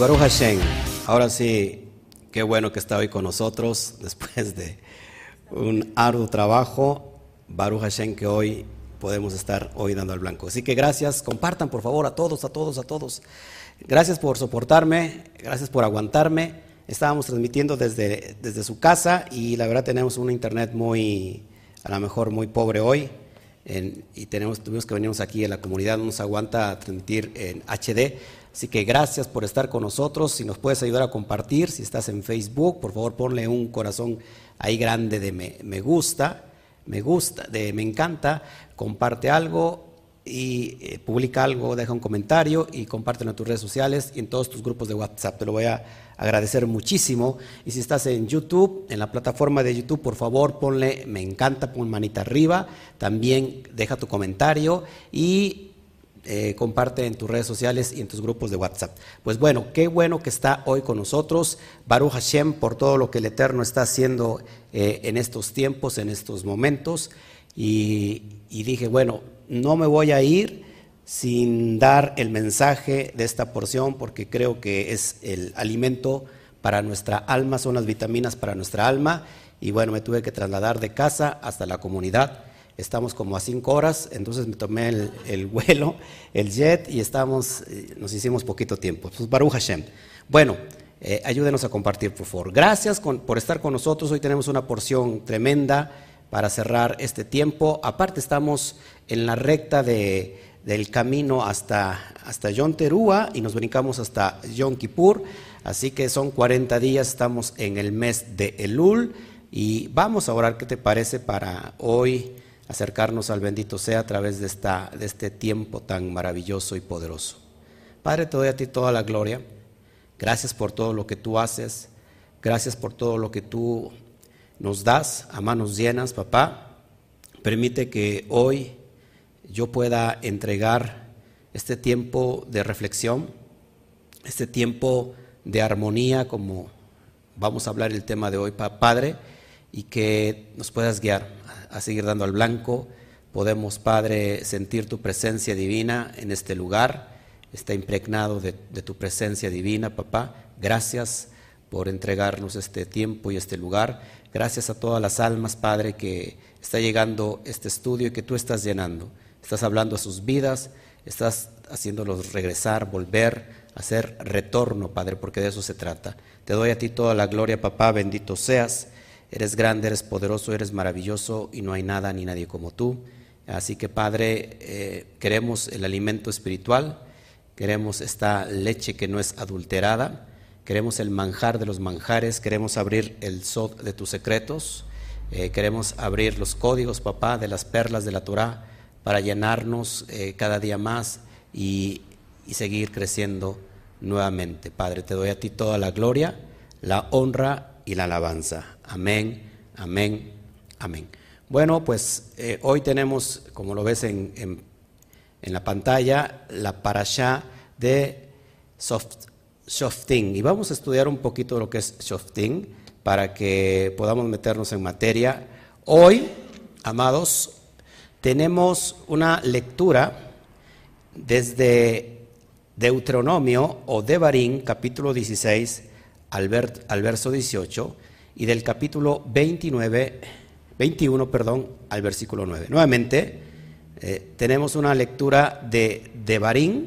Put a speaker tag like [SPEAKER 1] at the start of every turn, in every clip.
[SPEAKER 1] Baruch Hashem, ahora sí, qué bueno que está hoy con nosotros después de un arduo trabajo. Baruch Hashem, que hoy podemos estar hoy dando al blanco. Así que gracias, compartan por favor a todos, a todos, a todos. Gracias por soportarme, gracias por aguantarme. Estábamos transmitiendo desde, desde su casa y la verdad tenemos un internet muy, a lo mejor muy pobre hoy. y tenemos, tuvimos que venirnos aquí a la comunidad, no nos aguanta transmitir en HD, Así que gracias por estar con nosotros. Si nos puedes ayudar a compartir, si estás en Facebook, por favor ponle un corazón ahí grande de me, gusta, me gusta, de me encanta, comparte algo y eh, publica algo, deja un comentario y compártelo en tus redes sociales y en todos tus grupos de WhatsApp. Te lo voy a agradecer muchísimo. Y si estás en YouTube, en la plataforma de YouTube, por favor ponle me encanta, pon manita arriba. También deja tu comentario y eh, comparte en tus redes sociales y en tus grupos de WhatsApp. Pues bueno, qué bueno que está hoy con nosotros, Baruch Hashem, por todo lo que el Eterno está haciendo eh, en estos tiempos, en estos momentos. Y, y dije, bueno, no me voy a ir sin dar el mensaje de esta porción, porque creo que es el alimento para nuestra alma, son las vitaminas para nuestra alma. Y bueno, me tuve que trasladar de casa hasta la comunidad estamos como a cinco horas, entonces me tomé el, vuelo, el jet y estamos, eh, nos hicimos poquito tiempo. Pues Baruch Hashem. Bueno, eh, ayúdenos a compartir, por favor. Gracias por estar con nosotros. Hoy tenemos una porción tremenda para cerrar este tiempo. Aparte estamos en la recta de, del camino hasta, hasta Yom Terúa y nos brincamos hasta Yom Kippur. Así que son 40 días, estamos en el mes de Elul y vamos a orar, ¿qué te parece para hoy? Acercarnos al bendito sea a través de, esta, de este tiempo tan maravilloso y poderoso. Padre, te doy a ti toda la gloria. Gracias por todo lo que tú haces. Gracias por todo lo que tú nos das a manos llenas, papá. Permite que hoy yo pueda entregar este tiempo de reflexión, este tiempo de armonía, como vamos a hablar el tema de hoy, Padre, y que nos puedas guiar a seguir dando al blanco. Podemos, Padre, sentir tu presencia divina en este lugar. Está impregnado de, tu presencia divina, papá. Gracias por entregarnos este tiempo y este lugar. Gracias a todas las almas, Padre, que está llegando este estudio y que tú estás llenando. Estás hablando a sus vidas, estás haciéndolos regresar, volver, hacer retorno, Padre, porque de eso se trata. Te doy a ti toda la gloria, papá, bendito seas. Eres grande, eres poderoso, eres maravilloso y no hay nada ni nadie como tú. Así que Padre, eh, queremos el alimento espiritual, queremos esta leche que no es adulterada, queremos el manjar de los manjares, queremos abrir el sod de tus secretos, eh, queremos abrir los códigos, papá, de las perlas de la Torah para llenarnos eh, cada día más y, y seguir creciendo nuevamente. Padre, te doy a ti toda la gloria, la honra y la alabanza. Amén, amén, amén. Bueno, pues eh, hoy tenemos, como lo ves en, en, la pantalla, la parasha de Shofting. Y vamos a estudiar un poquito lo que es Shofting para que podamos meternos en materia. Hoy, amados, tenemos una lectura desde Deuteronomio o Devarim, capítulo 16, al, al verso 18 y del capítulo 29, 21 perdón, al versículo 9. Nuevamente, eh, tenemos una lectura de Devarim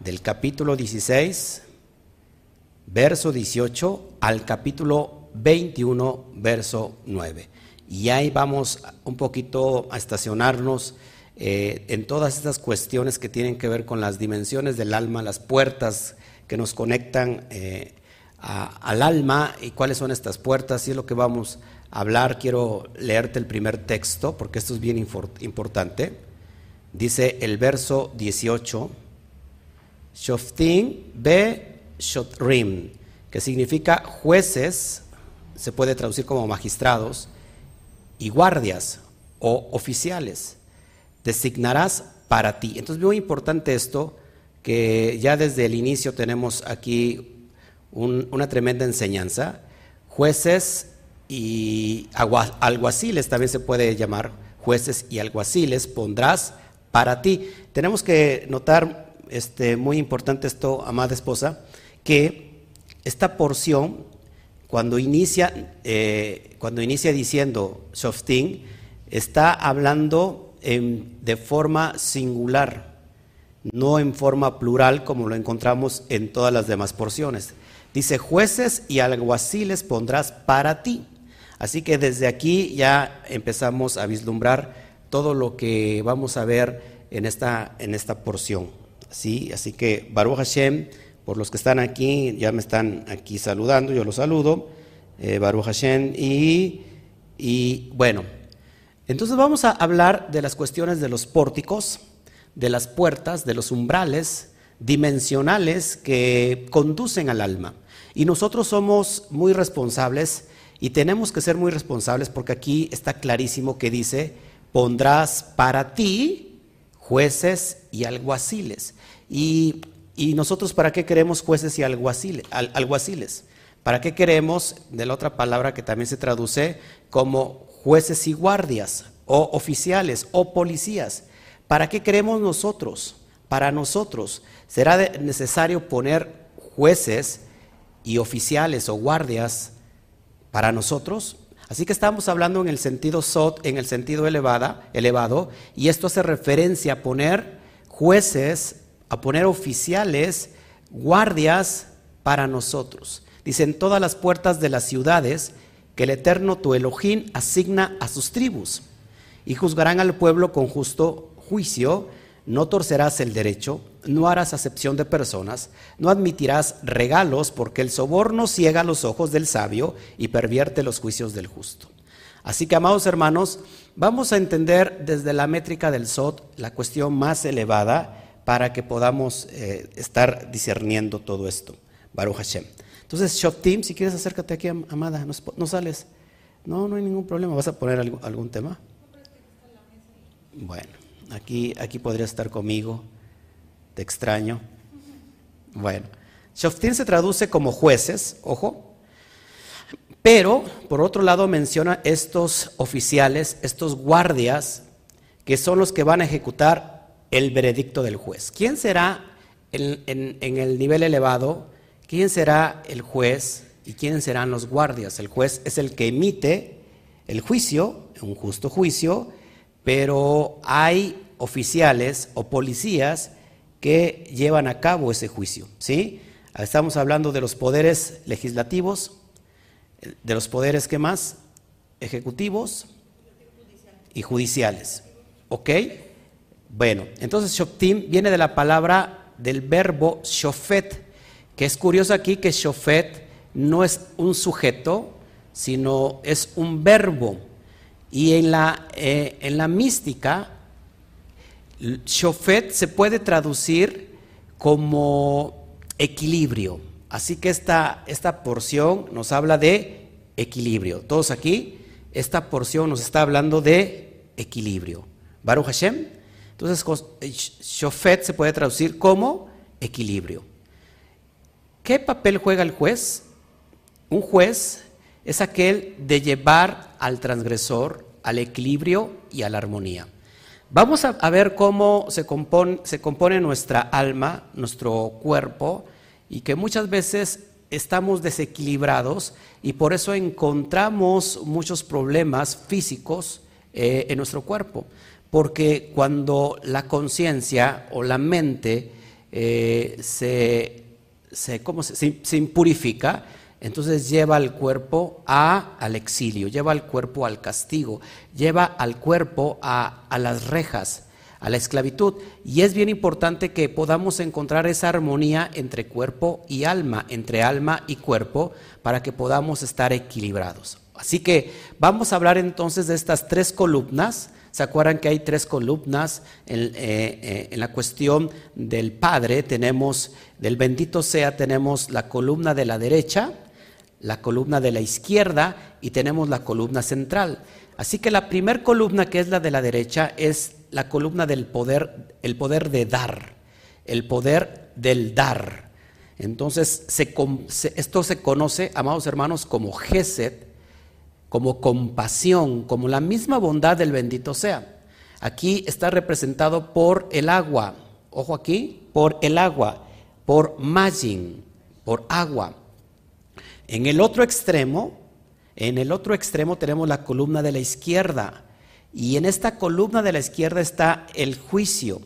[SPEAKER 1] del capítulo 16, verso 18 al capítulo 21, verso 9. Y ahí vamos un poquito a estacionarnos eh, en todas estas cuestiones que tienen que ver con las dimensiones del alma, las puertas que nos conectan eh, al alma y cuáles son estas puertas, y es lo que vamos a hablar. Quiero leerte el primer texto porque esto es bien importante. Dice el verso 18, Shoftin be Shotrim, que significa jueces, se puede traducir como magistrados, y guardias o oficiales. Designarás para ti. Entonces, muy importante esto, que ya desde el inicio tenemos aquí una tremenda enseñanza. Jueces y alguaciles también se puede llamar jueces y alguaciles pondrás para ti. Tenemos que notar, este, muy importante esto, amada esposa, que esta porción, cuando inicia, eh, cuando inicia diciendo Shoftim, está hablando de forma singular, no en forma plural como lo encontramos en todas las demás porciones. Dice, jueces y alguaciles pondrás para ti. Así que desde aquí ya empezamos a vislumbrar todo lo que vamos a ver en esta, en esta porción. ¿sí? Así que Baruch Hashem, por los que están aquí, ya me están aquí saludando, yo los saludo. Eh, Baruch Hashem. Y, y bueno, entonces vamos a hablar de las cuestiones de los pórticos, de las puertas, de los umbrales dimensionales que conducen al alma. Y nosotros somos muy responsables y tenemos que ser muy responsables porque aquí está clarísimo que dice, pondrás para ti jueces y alguaciles. Y, nosotros para qué queremos jueces y alguaciles, alguaciles? ¿Para qué queremos, de la otra palabra que también se traduce como jueces y guardias, o oficiales, o policías? ¿Para qué queremos nosotros? Para nosotros. ¿Será necesario poner jueces y oficiales o guardias para nosotros? Así que estamos hablando en el sentido sot, en el sentido elevada, elevado, y esto hace referencia a poner jueces, a poner oficiales, guardias para nosotros. Dicen todas las puertas de las ciudades que el Eterno tu Elohim asigna a sus tribus, y juzgarán al pueblo con justo juicio, no torcerás el derecho, no harás acepción de personas, no admitirás regalos, porque el soborno ciega los ojos del sabio y pervierte los juicios del justo. Así que, amados hermanos, vamos a entender desde la métrica del SOT la cuestión más elevada para que podamos eh, estar discerniendo todo esto. Baruch Hashem. Entonces, Shoftim, si quieres acércate aquí, amada, no, sales. No, no hay ningún problema. ¿Vas a poner algún tema? Bueno. Aquí, aquí podría estar conmigo. Te extraño. Bueno, Shoftim se traduce como jueces, ojo, pero por otro lado menciona estos oficiales, estos guardias, que son los que van a ejecutar el veredicto del juez. ¿Quién será en, el nivel elevado? ¿Quién será el juez y quiénes serán los guardias? El juez es el que emite el juicio, un justo juicio, pero hay oficiales o policías que llevan a cabo ese juicio. ¿sí? Estamos hablando de los poderes legislativos, de los poderes que más, ejecutivos y judiciales. ¿Ok? Bueno, entonces Shoftim viene de la palabra del verbo shofet, que es curioso aquí que shofet no es un sujeto, sino es un verbo. Y en la, eh, en la mística, Shofet se puede traducir como equilibrio. Así que esta, esta porción nos habla de equilibrio. Todos aquí, esta porción nos está hablando de equilibrio. Baruch Hashem. Entonces, Shofet se puede traducir como equilibrio. ¿Qué papel juega el juez? Un juez es aquel de llevar al transgresor al equilibrio y a la armonía. Vamos a, ver cómo se compone, nuestra alma, nuestro cuerpo, y que muchas veces estamos desequilibrados y por eso encontramos muchos problemas físicos eh, en nuestro cuerpo. Porque cuando la conciencia o la mente eh, se, se, se impurifica, entonces lleva al cuerpo a, al exilio, lleva al cuerpo al castigo, lleva al cuerpo a, a las rejas, a la esclavitud. Y es bien importante que podamos encontrar esa armonía entre cuerpo y alma, entre alma y cuerpo, para que podamos estar equilibrados. Así que vamos a hablar entonces de estas tres columnas. ¿Se acuerdan que hay tres columnas en, eh, eh, en, la cuestión del Padre? Tenemos, del bendito sea, tenemos la columna de la derecha, la columna de la izquierda y tenemos la columna central. Así que la primera columna, que es la de la derecha, es la columna del poder, el poder de dar, el poder del dar. Entonces, esto se conoce, amados hermanos, como Gesed, como compasión, como la misma bondad del bendito sea. Aquí está representado por el agua, ojo aquí, por el agua, por Majin, por agua. En el otro extremo, en el otro extremo tenemos la columna de la izquierda. Y en esta columna de la izquierda está el juicio,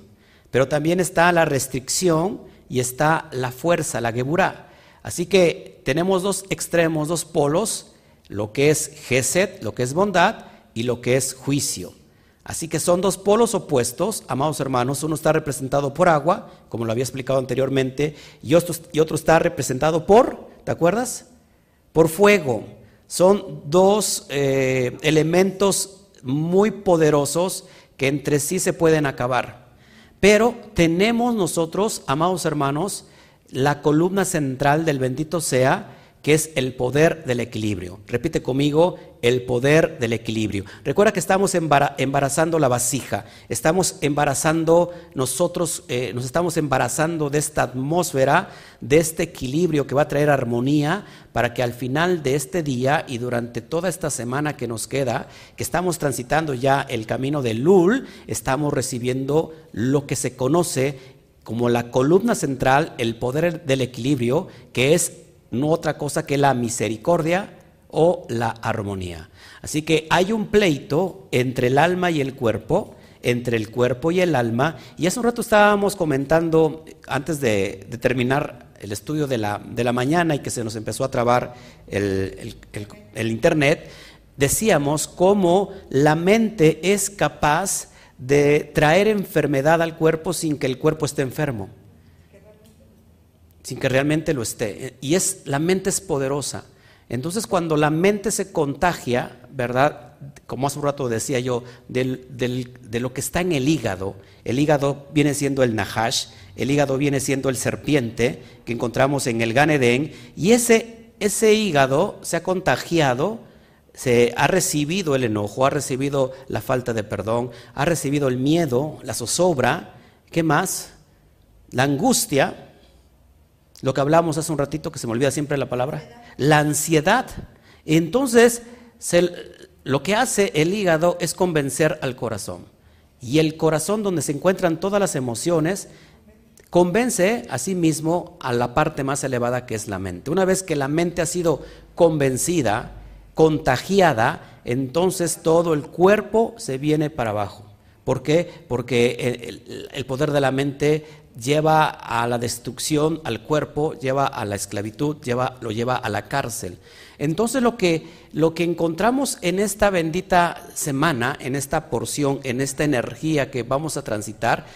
[SPEAKER 1] pero también está la restricción y está la fuerza, la geburá. Así que tenemos dos extremos, dos polos, lo que es Geset, lo que es bondad, y lo que es juicio. Así que son dos polos opuestos, amados hermanos. Uno está representado por agua, como lo había explicado anteriormente, y otro, y otro está representado por, ¿te acuerdas? Por fuego. Son dos eh, elementos muy poderosos que entre sí se pueden acabar. Pero tenemos nosotros, amados hermanos, la columna central del bendito sea, que es el poder del equilibrio. Repite conmigo, el poder del equilibrio. Recuerda que estamos embarazando la vasija, estamos embarazando nosotros, eh, nos estamos embarazando de esta atmósfera, de este equilibrio que va a traer armonía para que al final de este día y durante toda esta semana que nos queda, que estamos transitando ya el camino de Lul, estamos recibiendo lo que se conoce como la columna central, el poder del equilibrio, que es no otra cosa que la misericordia o la armonía. Así que hay un pleito entre el alma y el cuerpo, entre el cuerpo y el alma, y hace un rato estábamos comentando, antes de, terminar el estudio de la, de la, mañana y que se nos empezó a trabar el, el internet, decíamos cómo la mente es capaz de traer enfermedad al cuerpo sin que el cuerpo esté enfermo sin que realmente lo esté. Y es, la mente es poderosa. Entonces cuando la mente se contagia, ¿verdad? Como hace un rato decía yo, de lo que está en el hígado, el hígado viene siendo el nahash, el hígado viene siendo el serpiente que encontramos en el Ganedén, y ese, ese hígado se ha contagiado, se ha recibido el enojo, ha recibido la falta de perdón, ha recibido el miedo, la zozobra, ¿qué más? La angustia, lo que hablamos hace un ratito, que se me olvida siempre la palabra, la ansiedad. Entonces, lo que hace el hígado es convencer al corazón. Y el corazón donde se encuentran todas las emociones, convence a sí mismo a la parte más elevada que es la mente. Una vez que la mente ha sido convencida, contagiada, entonces todo el cuerpo se viene para abajo. ¿Por qué? Porque el, poder de la mente lleva a la destrucción al cuerpo, lleva a la esclavitud, lleva, lo lleva a la cárcel. Entonces lo que, lo que encontramos en esta bendita semana, en esta porción, en esta energía que vamos a transitar,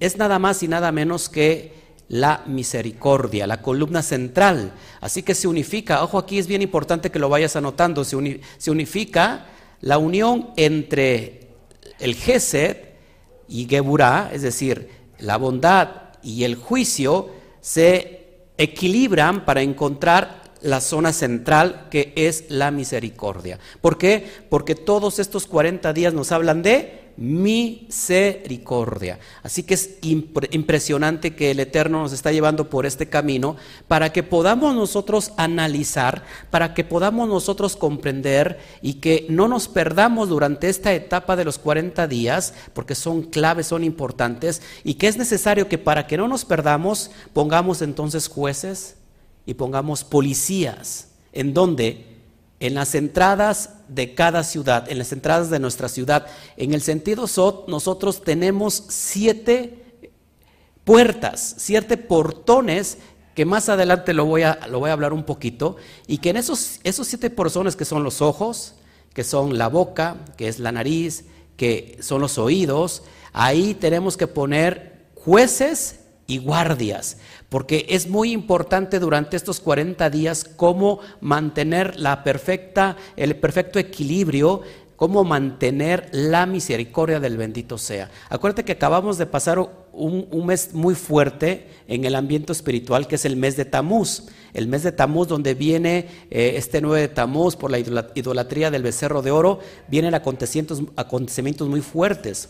[SPEAKER 1] es nada más y nada menos que la misericordia, la columna central. Así que se unifica, ojo aquí es bien importante que lo vayas anotando, se, se unifica la unión entre el Gesed y Geburah, es decir, la bondad y el juicio se equilibran para encontrar la zona central que es la misericordia. ¿Por qué? Porque todos estos 40 días nos hablan de misericordia. Así que es impresionante que el Eterno nos está llevando por este camino para que podamos nosotros analizar, para que podamos nosotros comprender y que no nos perdamos durante esta etapa de los 40 días, porque son claves, son importantes, y que es necesario que para que no nos perdamos pongamos entonces jueces y pongamos policías, en donde en las entradas de cada ciudad, en las entradas de nuestra ciudad. En el sentido SOT, nosotros tenemos siete puertas, siete portones que más adelante lo voy a, lo voy a hablar un poquito, y que en esos, esos siete portones que son los ojos, que son la boca, que es la nariz, que son los oídos, ahí tenemos que poner jueces y guardias, porque es muy importante durante estos 40 días cómo mantener perfecta, el perfecto equilibrio, cómo mantener la misericordia del bendito sea. Acuérdate que acabamos de pasar un, mes muy fuerte en el ambiente espiritual, que es el mes de Tamuz. El mes de Tamuz, donde viene eh, este 9 de Tamuz por la idolatría del becerro de oro, vienen acontecimientos muy fuertes,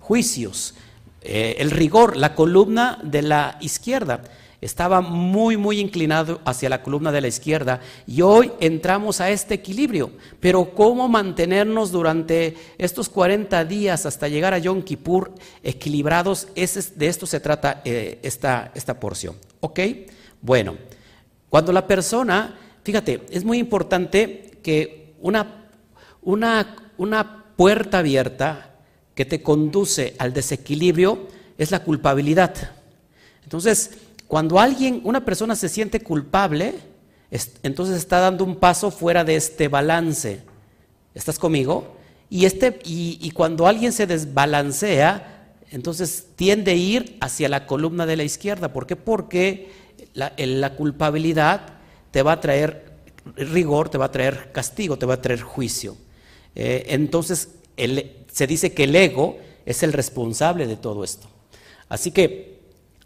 [SPEAKER 1] juicios. Eh, el rigor, la columna de la izquierda estaba muy, muy inclinado hacia la columna de la izquierda y hoy entramos a este equilibrio. Pero ¿cómo mantenernos durante estos 40 días hasta llegar a Yom Kippur equilibrados? de esto se trata eh, esta, esta porción. ¿Ok? Bueno, Cuando la persona, fíjate, es muy importante que una, una, una puerta abierta que te conduce al desequilibrio es la culpabilidad. Entonces, cuando alguien, una persona se siente culpable, entonces está dando un paso fuera de este balance. ¿Estás conmigo? Y, este, y, cuando alguien se desbalancea, entonces tiende a ir hacia la columna de la izquierda. ¿Por qué? Porque la, culpabilidad te va a traer rigor, te va a traer castigo, te va a traer juicio. Eh, entonces se dice que el ego es el responsable de todo esto. Así que,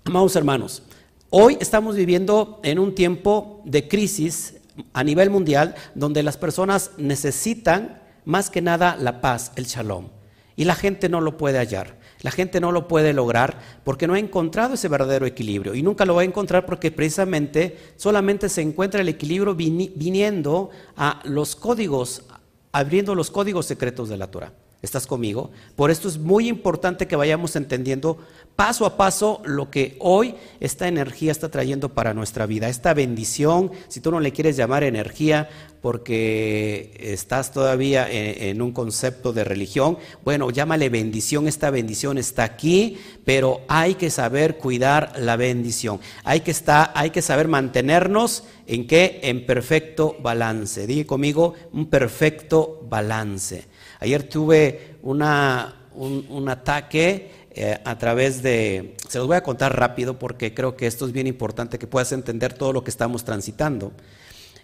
[SPEAKER 1] amados hermanos, hoy estamos viviendo en un tiempo de crisis a nivel mundial donde las personas necesitan más que nada la paz, el shalom. Y la gente no lo puede hallar. La gente no lo puede lograr porque no ha encontrado ese verdadero equilibrio. Y nunca lo va a encontrar porque precisamente solamente se encuentra el equilibrio viniendo a los códigos, abriendo los códigos secretos de la Torah. ¿Estás conmigo? Por esto es muy importante que vayamos entendiendo paso a paso lo que hoy esta energía está trayendo para nuestra vida. Esta bendición, si tú no le quieres llamar energía porque estás todavía en, un concepto de religión, bueno, llámale bendición. Esta bendición está aquí, pero hay que saber cuidar la bendición. Hay que, estar, hay que saber mantenernos en qué? En perfecto balance. Dije conmigo, un perfecto balance. Ayer tuve una, un, ataque eh, a través de, se los voy a contar rápido porque creo que esto es bien importante, que puedas entender todo lo que estamos transitando.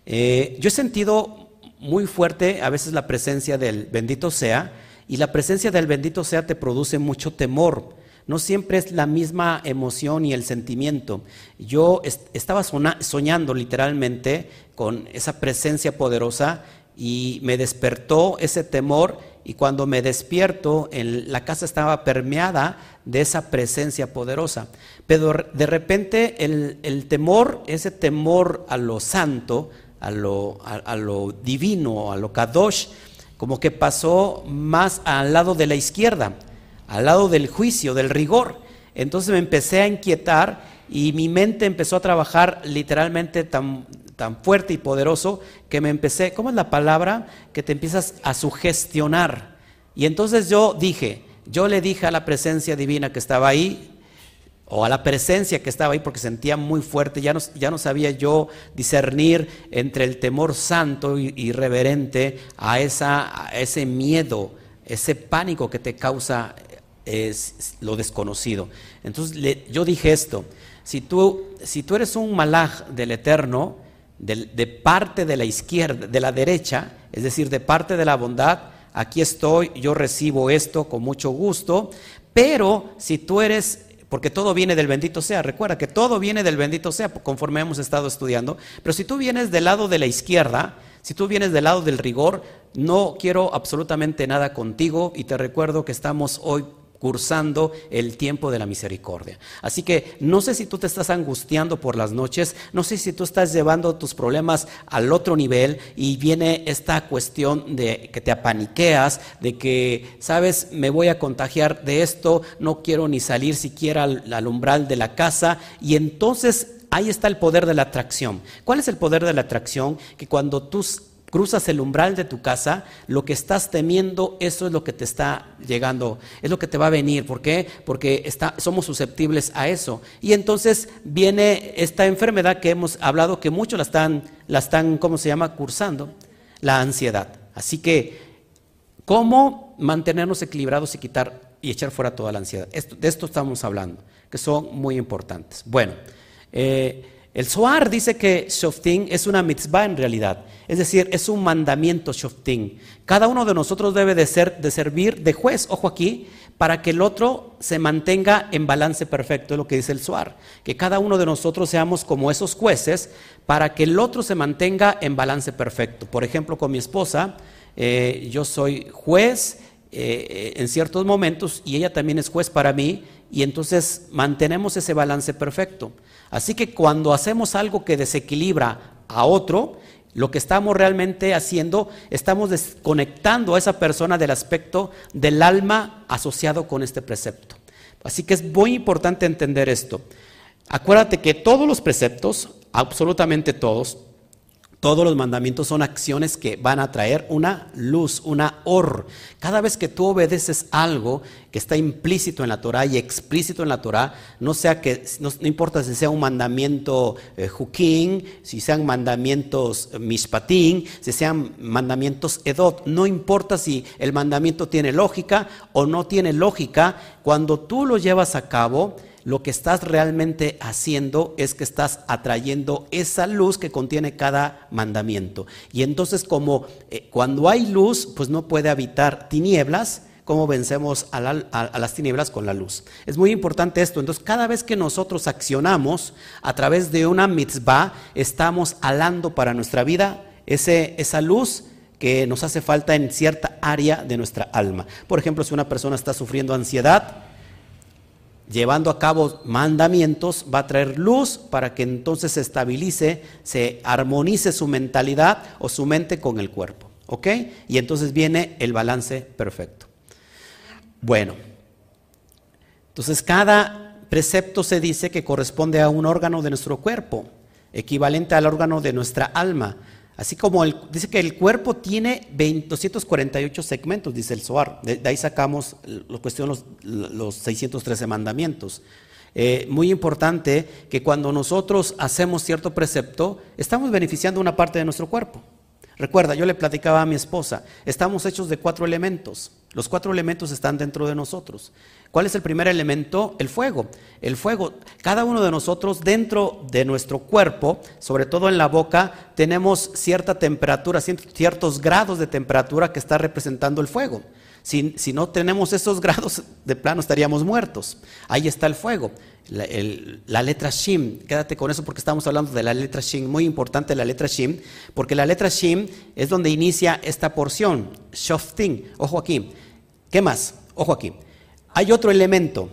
[SPEAKER 1] Eh, yo he sentido muy fuerte a veces la presencia del bendito sea y la presencia del bendito sea te produce mucho temor. No siempre es la misma emoción y el sentimiento. Yo estaba soñando literalmente con esa presencia poderosa y me despertó ese temor y cuando me despierto la casa estaba permeada de esa presencia poderosa. Pero de repente el, temor, ese temor a lo santo, a lo, a lo divino, a lo kadosh, como que pasó más al lado de la izquierda, al lado del juicio, del rigor. Entonces me empecé a inquietar y mi mente empezó a trabajar literalmente tan, tan fuerte y poderoso que me empecé, ¿cómo es la palabra? Que te empiezas a sugestionar. Y entonces yo dije, yo le dije a la presencia divina que estaba ahí, o a la presencia que estaba ahí porque sentía muy fuerte, ya no, ya no sabía yo discernir entre el temor santo y, reverente a, esa, a ese miedo, ese pánico que te causa es, lo desconocido. Entonces yo dije esto, si tú, si tú eres un malaj del Eterno, de, parte de la izquierda, de la derecha, es decir, de parte de la bondad, aquí estoy, yo recibo esto con mucho gusto, pero si tú eres, porque todo viene del bendito sea, recuerda que todo viene del bendito sea, conforme hemos estado estudiando, pero si tú vienes del lado de la izquierda, si tú vienes del lado del rigor, no quiero absolutamente nada contigo y te recuerdo que estamos hoy cursando el tiempo de la misericordia. Así que no sé si tú te estás angustiando por las noches, no sé si tú estás llevando tus problemas al otro nivel y viene esta cuestión de que te apaniqueas, de que, sabes, me voy a contagiar de esto, no quiero ni salir siquiera al, al umbral de la casa y entonces ahí está el poder de la atracción. ¿Cuál es el poder de la atracción? Que cuando tú cruzas el umbral de tu casa, lo que estás temiendo, eso es lo que te está llegando, es lo que te va a venir. ¿Por qué? Porque está, somos susceptibles a eso. Y entonces viene esta enfermedad que hemos hablado que muchos la están, la están, ¿cómo se llama?, cursando, la ansiedad. Así que, ¿cómo mantenernos equilibrados y quitar y echar fuera toda la ansiedad? de esto estamos hablando, que son muy importantes. Bueno, eh, el Zohar dice que Shoftim es una mitzvah en realidad, es decir, es un mandamiento Shoftim. Cada uno de nosotros debe de, ser, de servir de juez, ojo aquí, para que el otro se mantenga en balance perfecto, es lo que dice el Zohar. Que cada uno de nosotros seamos como esos jueces para que el otro se mantenga en balance perfecto. Por ejemplo, con mi esposa, eh, yo soy juez eh, en ciertos momentos y ella también es juez para mí y entonces mantenemos ese balance perfecto. Así que cuando hacemos algo que desequilibra a otro, lo que estamos realmente haciendo, estamos desconectando a esa persona del aspecto del alma asociado con este precepto. Así que es muy importante entender esto. Acuérdate que todos los preceptos, absolutamente todos, todos los mandamientos son acciones que van a traer una luz, una or. Cada vez que tú obedeces algo que está implícito en la Torah y explícito en la Torah, no sea que no, importa si sea un mandamiento eh, si sean mandamientos eh, mishpatín, si sean mandamientos edot, no importa si el mandamiento tiene lógica o no tiene lógica, cuando tú lo llevas a cabo, lo que estás realmente haciendo es que estás atrayendo esa luz que contiene cada mandamiento. Y entonces como eh, cuando hay luz, pues no puede habitar tinieblas, ¿cómo vencemos a, las tinieblas con la luz? Es muy importante esto. Entonces, cada vez que nosotros accionamos a través de una mitzvah, estamos alando para nuestra vida ese, esa luz que nos hace falta en cierta área de nuestra alma. Por ejemplo, si una persona está sufriendo ansiedad, llevando a cabo mandamientos, va a traer luz para que entonces se estabilice, se armonice su mentalidad o su mente con el cuerpo. ¿Ok? Y entonces viene el balance perfecto. Bueno, entonces cada precepto se dice que corresponde a un órgano de nuestro cuerpo, equivalente al órgano de nuestra alma. Así como dice que el cuerpo tiene 248 segmentos, dice el Zohar. De, ahí sacamos lo cuestión los, los 613 mandamientos. Eh, muy importante que cuando nosotros hacemos cierto precepto, estamos beneficiando una parte de nuestro cuerpo. Recuerda, yo le platicaba a mi esposa, estamos hechos de cuatro elementos. Los cuatro elementos están dentro de nosotros. ¿Cuál es el primer elemento? El fuego. El fuego, cada uno de nosotros dentro de nuestro cuerpo, sobre todo en la boca, tenemos cierta temperatura, ciertos grados de temperatura que está representando el fuego. Si, no tenemos esos grados, de plano estaríamos muertos. Ahí está el fuego. La, letra Shim, quédate con eso porque estamos hablando de la letra Shim, muy importante la letra Shim, porque la letra Shim es donde inicia esta porción, Shofting. Ojo aquí. ¿Qué más? Ojo aquí. Hay otro elemento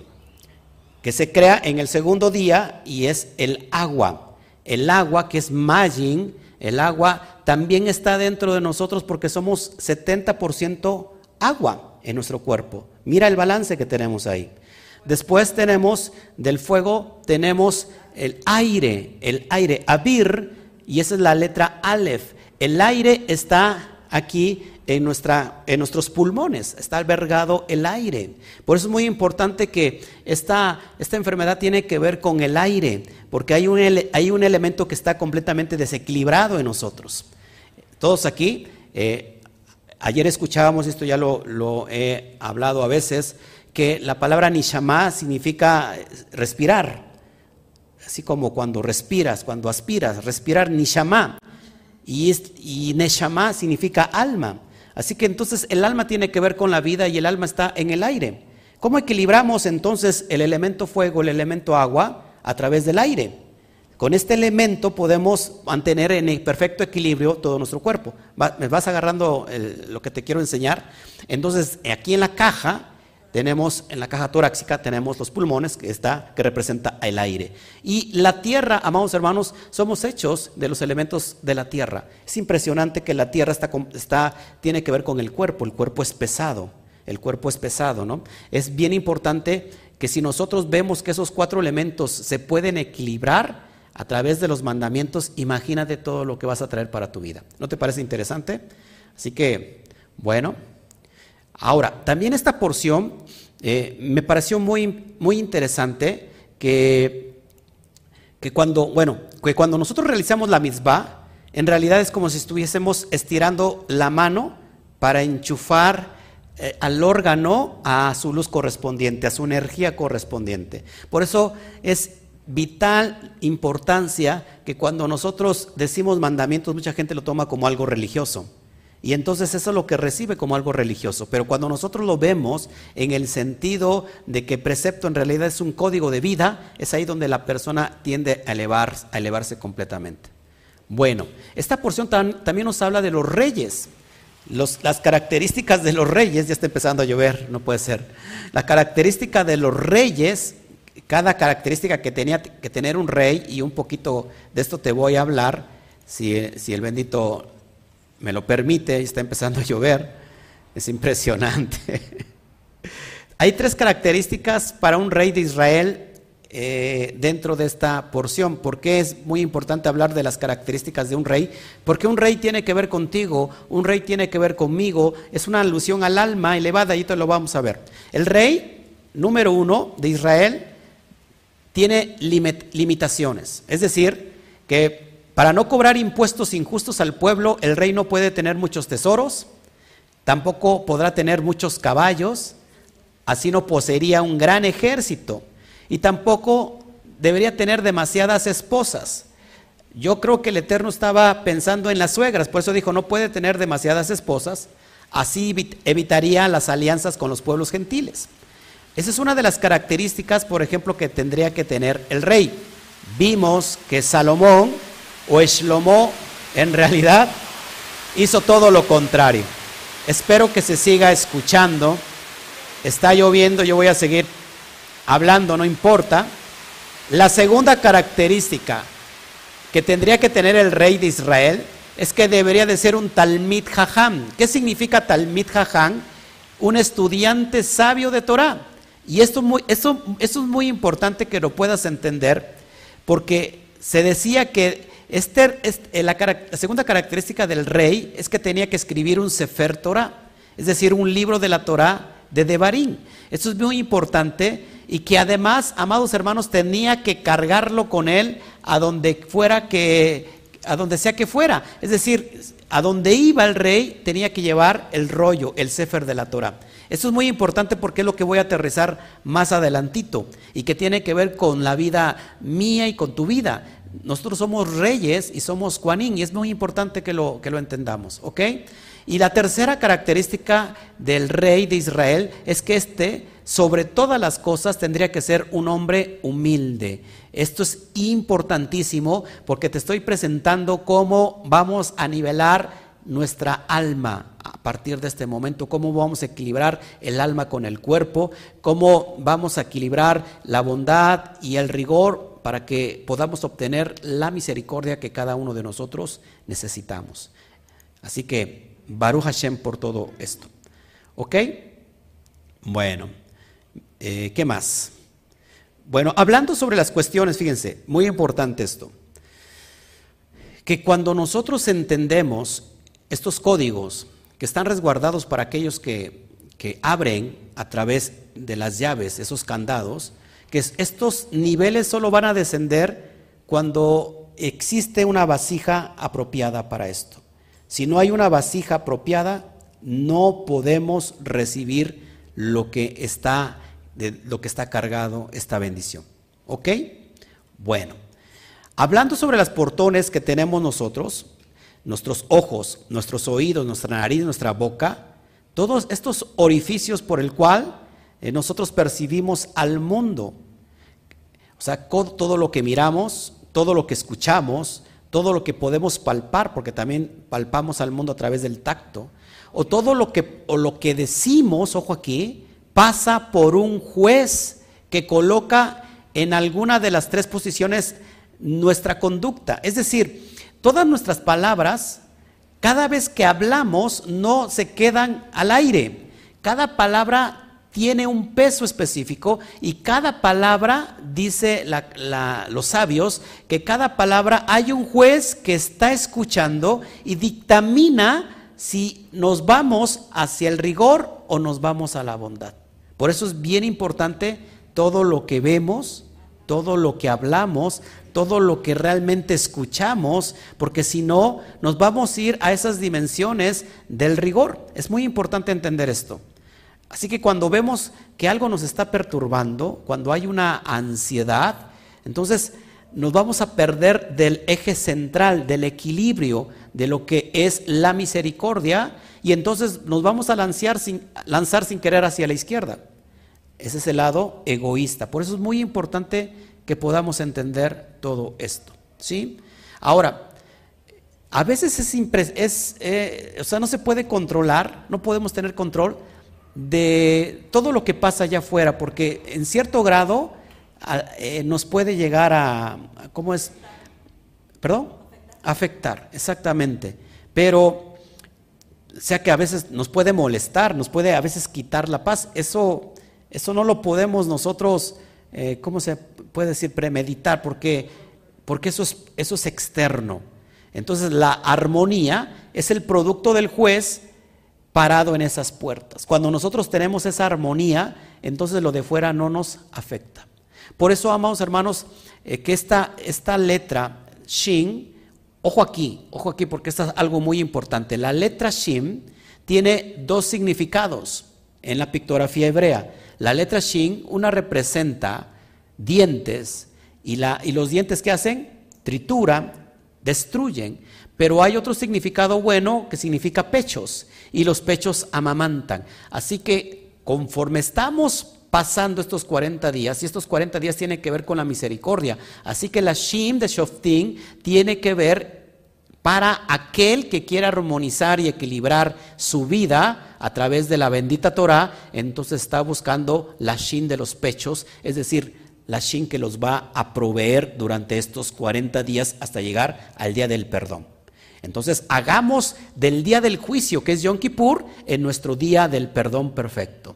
[SPEAKER 1] que se crea en el segundo día y es el agua. El agua que es Majin, el agua también está dentro de nosotros porque somos 70% agua en nuestro cuerpo. Mira el balance que tenemos ahí. Después tenemos del fuego, tenemos el aire, el aire, Abir, y esa es la letra Aleph. El aire está aquí en, nuestra, en nuestros pulmones, está albergado el aire. Por eso es muy importante que esta, esta enfermedad tiene que ver con el aire, porque hay un, hay un elemento que está completamente desequilibrado en nosotros. Todos aquí, eh, ayer escuchábamos, esto ya lo, lo, he hablado a veces, que la palabra nishama significa respirar, así como cuando respiras, cuando aspiras, respirar nishama. Y, y significa alma. Así que entonces el alma tiene que ver con la vida y el alma está en el aire. ¿Cómo equilibramos entonces el elemento fuego, el elemento agua? A través del aire. Con este elemento podemos mantener en perfecto equilibrio todo nuestro cuerpo. me vas agarrando lo que te quiero enseñar. Entonces, aquí en la caja tenemos en la caja torácica tenemos los pulmones que está que representa el aire. Y la tierra, amados hermanos, somos hechos de los elementos de la tierra. Es impresionante que la tierra está, está tiene que ver con el cuerpo, el cuerpo es pesado. El cuerpo es pesado, ¿no? Es bien importante que si nosotros vemos que esos cuatro elementos se pueden equilibrar a través de los mandamientos, imagínate todo lo que vas a traer para tu vida. ¿No te parece interesante? Así que, bueno, Ahora, también esta porción eh, me pareció muy, muy interesante que, que, cuando, bueno, que cuando nosotros realizamos la mitzvah, en realidad es como si estuviésemos estirando la mano para enchufar eh, al órgano a su luz correspondiente, a su energía correspondiente. Por eso es vital importancia que cuando nosotros decimos mandamientos, mucha gente lo toma como algo religioso. Y entonces eso es lo que recibe como algo religioso. Pero cuando nosotros lo vemos en el sentido de que precepto en realidad es un código de vida, es ahí donde la persona tiende a, elevar, a elevarse completamente. Bueno, esta porción también nos habla de los reyes. las características de los reyes, ya está empezando a llover, no puede ser. La característica de los reyes, cada característica que tenía que tener un rey, y un poquito de esto te voy a hablar, si, si el bendito me lo permite, está empezando a llover, es impresionante. Hay tres características para un rey de Israel eh, dentro de esta porción. ¿Por qué es muy importante hablar de las características de un rey? Porque un rey tiene que ver contigo, un rey tiene que ver conmigo, es una alusión al alma elevada y esto lo vamos a ver. El rey número uno de Israel tiene limitaciones, es decir, que para no cobrar impuestos injustos al pueblo, el rey no puede tener muchos tesoros, tampoco podrá tener muchos caballos, así no poseería un gran ejército y tampoco debería tener demasiadas esposas. Yo creo que el Eterno estaba pensando en las suegras, por eso dijo, no puede tener demasiadas esposas, así evitaría las alianzas con los pueblos gentiles. Esa es una de las características, por ejemplo, que tendría que tener el rey. Vimos que Salomón o Eshlomó en realidad hizo todo lo contrario. Espero que se siga escuchando. Está lloviendo, yo voy a seguir hablando, no importa. La segunda característica que tendría que tener el rey de Israel es que debería de ser un Talmid Jajam. ¿Qué significa Talmid Jajam? Un estudiante sabio de Torah. Y esto, muy, esto, es muy importante que lo puedas entender, porque se decía que este, este la, la, segunda característica del rey es que tenía que escribir un Sefer Torah, es decir, un libro de la Torah de Devarim. Esto es muy importante y que además, amados hermanos, tenía que cargarlo con él a donde fuera que, a donde sea que fuera. Es decir, a donde iba el rey tenía que llevar el rollo, el Sefer de la Torah. Esto es muy importante porque es lo que voy a aterrizar más adelantito y que tiene que ver con la vida mía y con tu vida. Nosotros somos reyes y somos Juanín y es muy importante que lo, que lo entendamos, ¿ok? Y la tercera característica del rey de Israel es que este sobre todas las cosas tendría que ser un hombre humilde. Esto es importantísimo porque te estoy presentando cómo vamos a nivelar nuestra alma a partir de este momento, cómo vamos a equilibrar el alma con el cuerpo, cómo vamos a equilibrar la bondad y el rigor para que podamos obtener la misericordia que cada uno de nosotros necesitamos. Así que, Baruch Hashem por todo esto. ¿Ok? Bueno. Eh, ¿Qué más? Bueno, hablando sobre las cuestiones, fíjense, muy importante esto, que cuando nosotros entendemos estos códigos que están resguardados para aquellos que, que abren a través de las llaves esos candados, que estos niveles solo van a descender cuando existe una vasija apropiada para esto. Si no hay una vasija apropiada, no podemos recibir lo que está lo que está cargado esta bendición. ¿Ok? Bueno, hablando sobre las portones que tenemos nosotros, nuestros ojos, nuestros oídos, nuestra nariz, nuestra boca, todos estos orificios por el cual eh, nosotros percibimos al mundo. O sea, todo lo que miramos, todo lo que escuchamos, todo lo que podemos palpar, porque también palpamos al mundo a través del tacto, o todo lo que, o lo que decimos, ojo aquí, pasa por un juez que coloca en alguna de las tres posiciones nuestra conducta. Es decir, todas nuestras palabras, cada vez que hablamos, no se quedan al aire. Cada palabra tiene un peso específico y cada palabra, dice los sabios, que cada palabra hay un juez que está escuchando y dictamina si nos vamos hacia el rigor o nos vamos a la bondad. Por eso es bien importante todo lo que vemos, todo lo que hablamos, todo lo que realmente escuchamos, porque si no, nos vamos a ir a esas dimensiones del rigor. Es muy importante entender esto. Así que cuando vemos que algo nos está perturbando, cuando hay una ansiedad, entonces nos vamos a perder del eje central, del equilibrio de lo que es la misericordia y entonces nos vamos a lanzar sin, querer hacia la izquierda. Ese es el lado egoísta. Por eso es muy importante que podamos entender todo esto. ¿sí? Ahora, a veces es, es eh, o sea, no se puede controlar, no podemos tener control de todo lo que pasa allá afuera, porque en cierto grado eh, nos puede llegar a, ¿cómo es? ¿Perdón? Afectar, exactamente. Pero sea que a veces nos puede molestar, nos puede a veces quitar la paz. Eso, eso no lo podemos nosotros eh, ¿cómo se puede decir? Premeditar, porque, porque eso, es, eso es externo. Entonces la armonía es el producto del juez parado en esas puertas. Cuando nosotros tenemos esa armonía, entonces lo de fuera no nos afecta. Por eso, amados hermanos, eh, que esta, esta letra, Shin, ojo aquí, ojo aquí, porque esto es algo muy importante. La letra Shin tiene dos significados en la pictografía hebrea. La letra Shin, una representa dientes, y, la, y los dientes que hacen, trituran, destruyen. Pero hay otro significado bueno que significa pechos, y los pechos amamantan. Así que conforme estamos pasando estos 40 días, y estos 40 días tienen que ver con la misericordia. Así que la Shim de Shoftim tiene que ver para aquel que quiera armonizar y equilibrar su vida a través de la bendita Torah, entonces está buscando la Shin de los pechos, es decir, la Shin que los va a proveer durante estos 40 días hasta llegar al día del perdón. Entonces, hagamos del día del juicio, que es Yom Kippur, en nuestro día del perdón perfecto.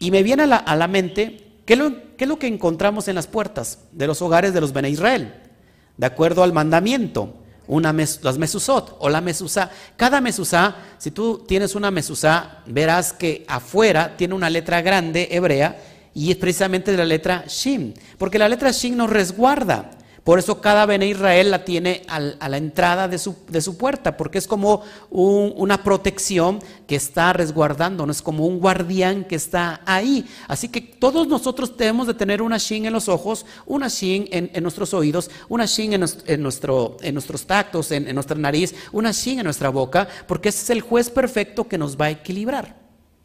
[SPEAKER 1] Y me viene a la, mente, ¿qué es, lo, que encontramos en las puertas de los hogares de los Bene Israel? De acuerdo al mandamiento, una las mesusot o la mesusá. Cada mesusá, si tú tienes una mesusá, verás que afuera tiene una letra grande hebrea y es precisamente la letra Shin, porque la letra Shin nos resguarda. Por eso cada Bene Israel la tiene a la entrada de su, de su puerta, porque es como una protección que está resguardando, no es como un guardián que está ahí. Así que todos nosotros debemos de tener una shin en los ojos, una shin en, nuestros oídos, una shin en, nuestro, en nuestros tactos, en, nuestra nariz, una shin en nuestra boca, porque ese es el juez perfecto que nos va a equilibrar.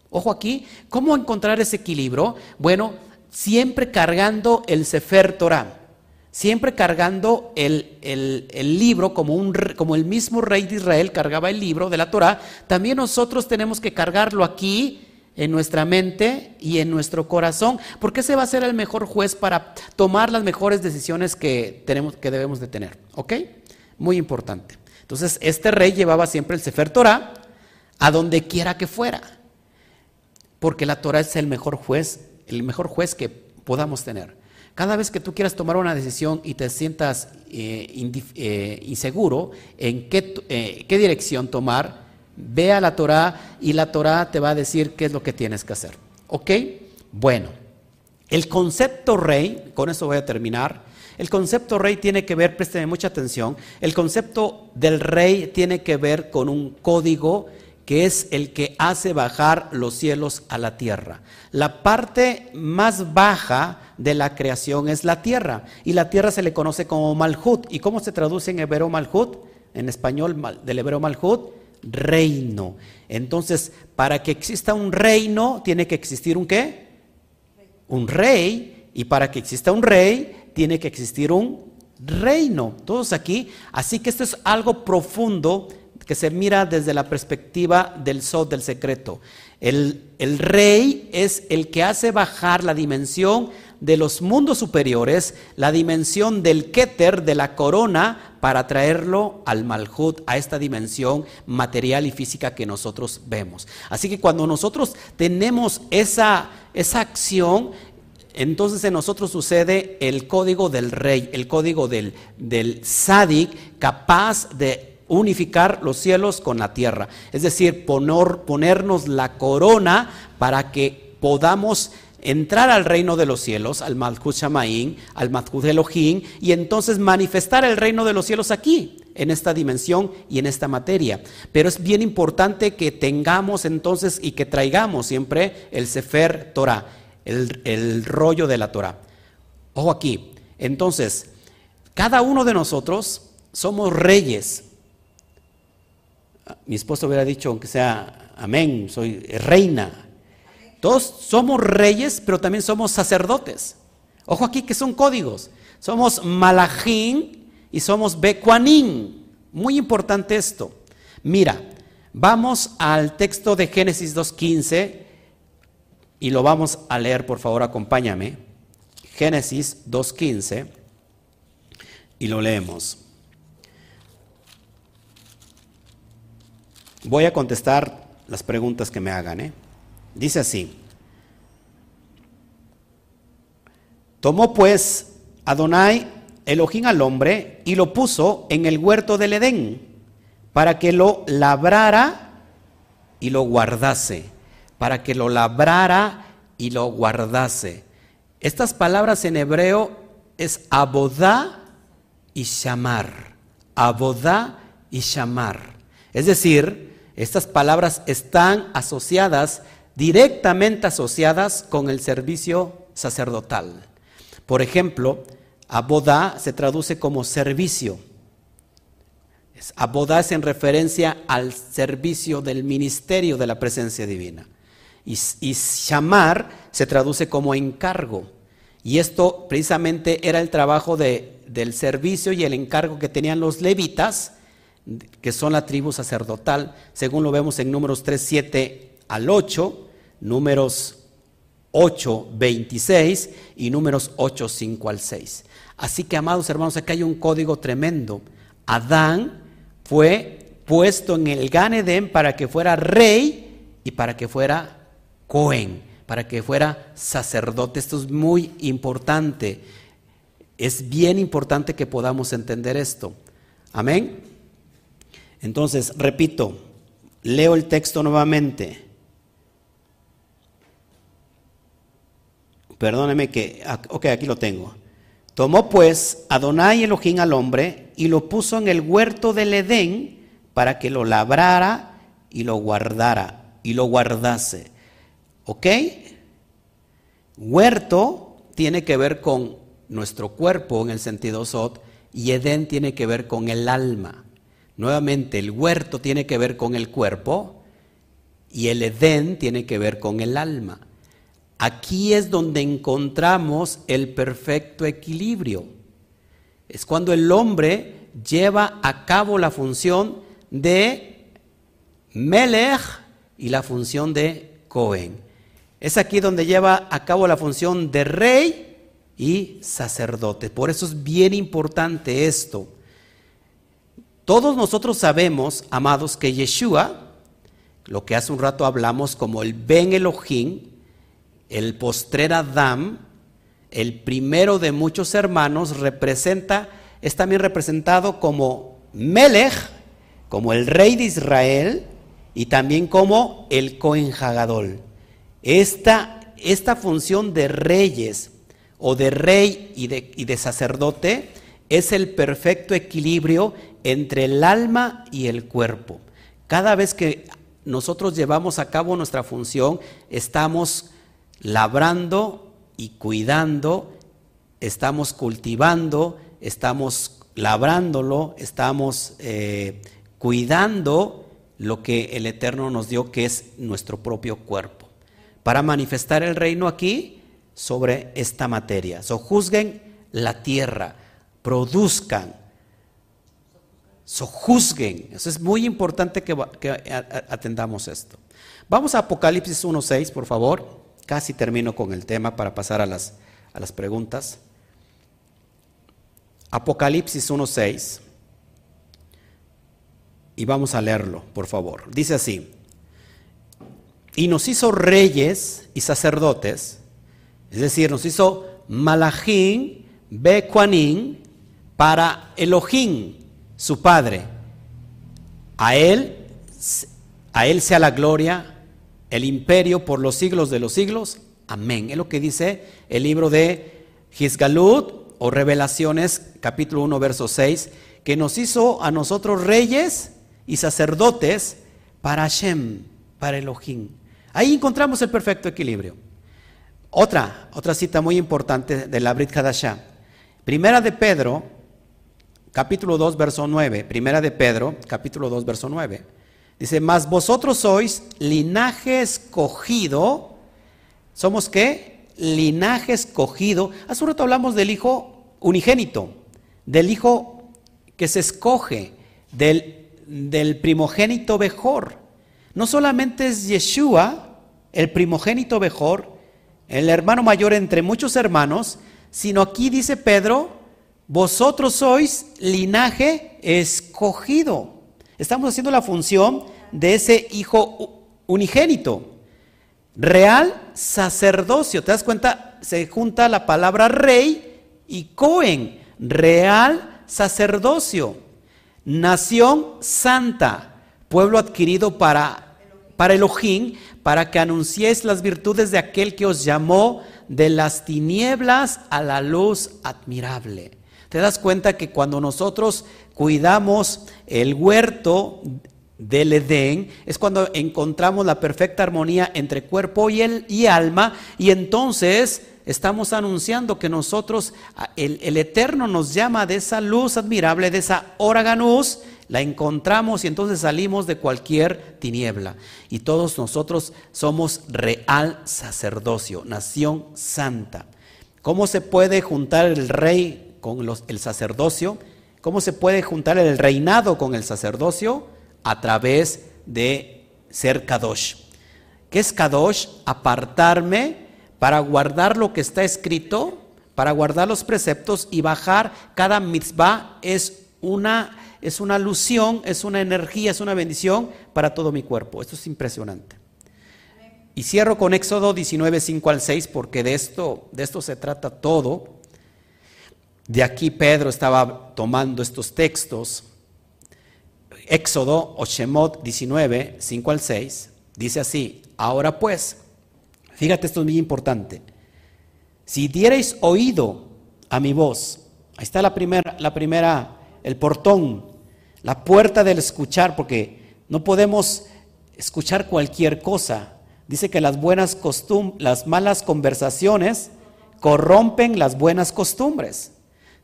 [SPEAKER 1] Ojo aquí, ¿cómo encontrar ese equilibrio? Bueno, siempre cargando el Sefer Torah siempre cargando el, libro como, un, como el mismo rey de Israel cargaba el libro de la Torah, también nosotros tenemos que cargarlo aquí en nuestra mente y en nuestro corazón, porque ese va a ser el mejor juez para tomar las mejores decisiones que, tenemos, que debemos de tener. ¿Ok? Muy importante. Entonces, este rey llevaba siempre el Sefer Torah a donde quiera que fuera, porque la Torah es el mejor juez, el mejor juez que podamos tener. Cada vez que tú quieras tomar una decisión y te sientas eh, eh, inseguro en qué, eh, qué, dirección tomar, ve a la Torah y la Torah te va a decir qué es lo que tienes que hacer. ¿Ok? Bueno, el concepto rey, con eso voy a terminar. El concepto rey tiene que ver, présteme mucha atención, el concepto del rey tiene que ver con un código que es el que hace bajar los cielos a la tierra. La parte más baja de la creación es la tierra, y la tierra se le conoce como Malhut. ¿Y cómo se traduce en hebreo Malhut? En español del hebreo Malhut, reino. Entonces, para que exista un reino, tiene que existir un qué? Un rey, y para que exista un rey, tiene que existir un reino. Todos aquí. Así que esto es algo profundo que se mira desde la perspectiva del Sod del secreto. El, el, rey es el que hace bajar la dimensión de los mundos superiores, la dimensión del Keter, de la corona, para traerlo al Malhut, a esta dimensión material y física que nosotros vemos. Así que cuando nosotros tenemos esa, esa acción, entonces en nosotros sucede el código del rey, el código del, del capaz de unificar los cielos con la tierra. Es decir, ponernos la corona para que podamos entrar al reino de los cielos, al Malchut al Malchut Elohim, y entonces manifestar el reino de los cielos aquí, en esta dimensión y en esta materia. Pero es bien importante que tengamos entonces y que traigamos siempre el Sefer Torah, el, el rollo de la Torah. Ojo aquí, entonces, cada uno de nosotros somos reyes mi esposo hubiera dicho, aunque sea amén, soy reina. Todos somos reyes, pero también somos sacerdotes. Ojo aquí que son códigos. Somos malajín y somos becuanín. Muy importante esto. Mira, vamos al texto de Génesis 2.15 y lo vamos a leer, por favor, acompáñame. Génesis 2.15 y lo leemos. Voy a contestar las preguntas que me hagan. ¿eh? Dice así. Tomó pues Adonai Elohim al hombre y lo puso en el huerto del Edén para que lo labrara y lo guardase, para que lo labrara y lo guardase. Estas palabras en hebreo es abodá y shamar. Abodá y shamar. Es decir, estas palabras están asociadas, directamente asociadas con el servicio sacerdotal. Por ejemplo, abodá se traduce como servicio. Abodá es en referencia al servicio del ministerio de la presencia divina. Y, y shamar se traduce como encargo. Y esto precisamente era el trabajo de, del servicio y el encargo que tenían los levitas, que son la tribu sacerdotal, según lo vemos en números 3, 7 al 8, números 8, 26 y números 8, 5 al 6. Así que, amados hermanos, aquí hay un código tremendo. Adán fue puesto en el Gan para que fuera rey y para que fuera Cohen, para que fuera sacerdote. Esto es muy importante. Es bien importante que podamos entender esto. Amén. Entonces, repito, leo el texto nuevamente. Perdóneme que, ok, aquí lo tengo. Tomó pues Adonai Elohim al hombre y lo puso en el huerto del Edén para que lo labrara y lo guardara y lo guardase. ¿Ok? Huerto tiene que ver con nuestro cuerpo en el sentido sot y Edén tiene que ver con el alma. Nuevamente, el huerto tiene que ver con el cuerpo y el Edén tiene que ver con el alma. Aquí es donde encontramos el perfecto equilibrio. Es cuando el hombre lleva a cabo la función de Melech y la función de Cohen. Es aquí donde lleva a cabo la función de rey y sacerdote. Por eso es bien importante esto. Todos nosotros sabemos, amados, que Yeshua, lo que hace un rato hablamos como el Ben Elohim, el postrer Adam, el primero de muchos hermanos, representa, es también representado como Melech, como el rey de Israel, y también como el Cohen Esta, esta función de reyes o de rey y de, y de sacerdote es el perfecto equilibrio entre el alma y el cuerpo. Cada vez que nosotros llevamos a cabo nuestra función, estamos labrando y cuidando, estamos cultivando, estamos labrándolo, estamos eh, cuidando lo que el Eterno nos dio, que es nuestro propio cuerpo, para manifestar el reino aquí sobre esta materia. Sojuzguen la tierra, produzcan, sojuzguen. Eso es muy importante que, que atendamos esto. Vamos a Apocalipsis 1.6, por favor. Casi termino con el tema para pasar a las, a las preguntas. Apocalipsis 1.6. Y vamos a leerlo, por favor. Dice así. Y nos hizo reyes y sacerdotes, es decir, nos hizo Malachín, Bequanín, para Elohim, su Padre. A él, a él sea la gloria el imperio por los siglos de los siglos. Amén. Es lo que dice el libro de Gisgalut o Revelaciones, capítulo 1, verso 6, que nos hizo a nosotros reyes y sacerdotes para Hashem, para Elohim. Ahí encontramos el perfecto equilibrio. Otra, otra cita muy importante de la Brit Hadashah. Primera de Pedro, capítulo 2, verso 9. Primera de Pedro, capítulo 2, verso 9. Dice, mas vosotros sois linaje escogido. ¿Somos qué? Linaje escogido. Hace un rato hablamos del hijo unigénito, del hijo que se escoge, del, del primogénito mejor. No solamente es Yeshua, el primogénito mejor, el hermano mayor entre muchos hermanos, sino aquí dice Pedro, vosotros sois linaje escogido. Estamos haciendo la función de ese hijo unigénito. Real sacerdocio. ¿Te das cuenta? se junta la palabra rey y Cohen, real sacerdocio, nación santa, pueblo adquirido para, para Elohim, para que anunciéis las virtudes de aquel que os llamó de las tinieblas a la luz admirable. Te das cuenta que cuando nosotros cuidamos el huerto del Edén, es cuando encontramos la perfecta armonía entre cuerpo y, el, y alma, y entonces estamos anunciando que nosotros, el, el, Eterno nos llama de esa luz admirable, de esa oraganus, la encontramos y entonces salimos de cualquier tiniebla. Y todos nosotros somos real sacerdocio, nación santa. ¿Cómo se puede juntar el rey con el sacerdocio? ¿Cómo se puede juntar el reinado con el sacerdocio? A través de ser Kadosh. ¿Qué es Kadosh? Apartarme para guardar lo que está escrito, para guardar los preceptos y bajar cada mitzvah es una, es una alusión, es una energía, es una bendición para todo mi cuerpo. Esto es impresionante. Y cierro con Éxodo 19, 5 al 6, porque de esto, de esto se trata todo. De aquí Pedro estaba tomando estos textos. Éxodo o Shemot 19, 5 al 6, dice así, ahora pues, fíjate esto es muy importante, si diereis oído a mi voz, ahí está la primera, la primera, el portón, la puerta del escuchar, porque no podemos escuchar cualquier cosa. Dice que las buenas costumbres, las malas conversaciones corrompen las buenas costumbres.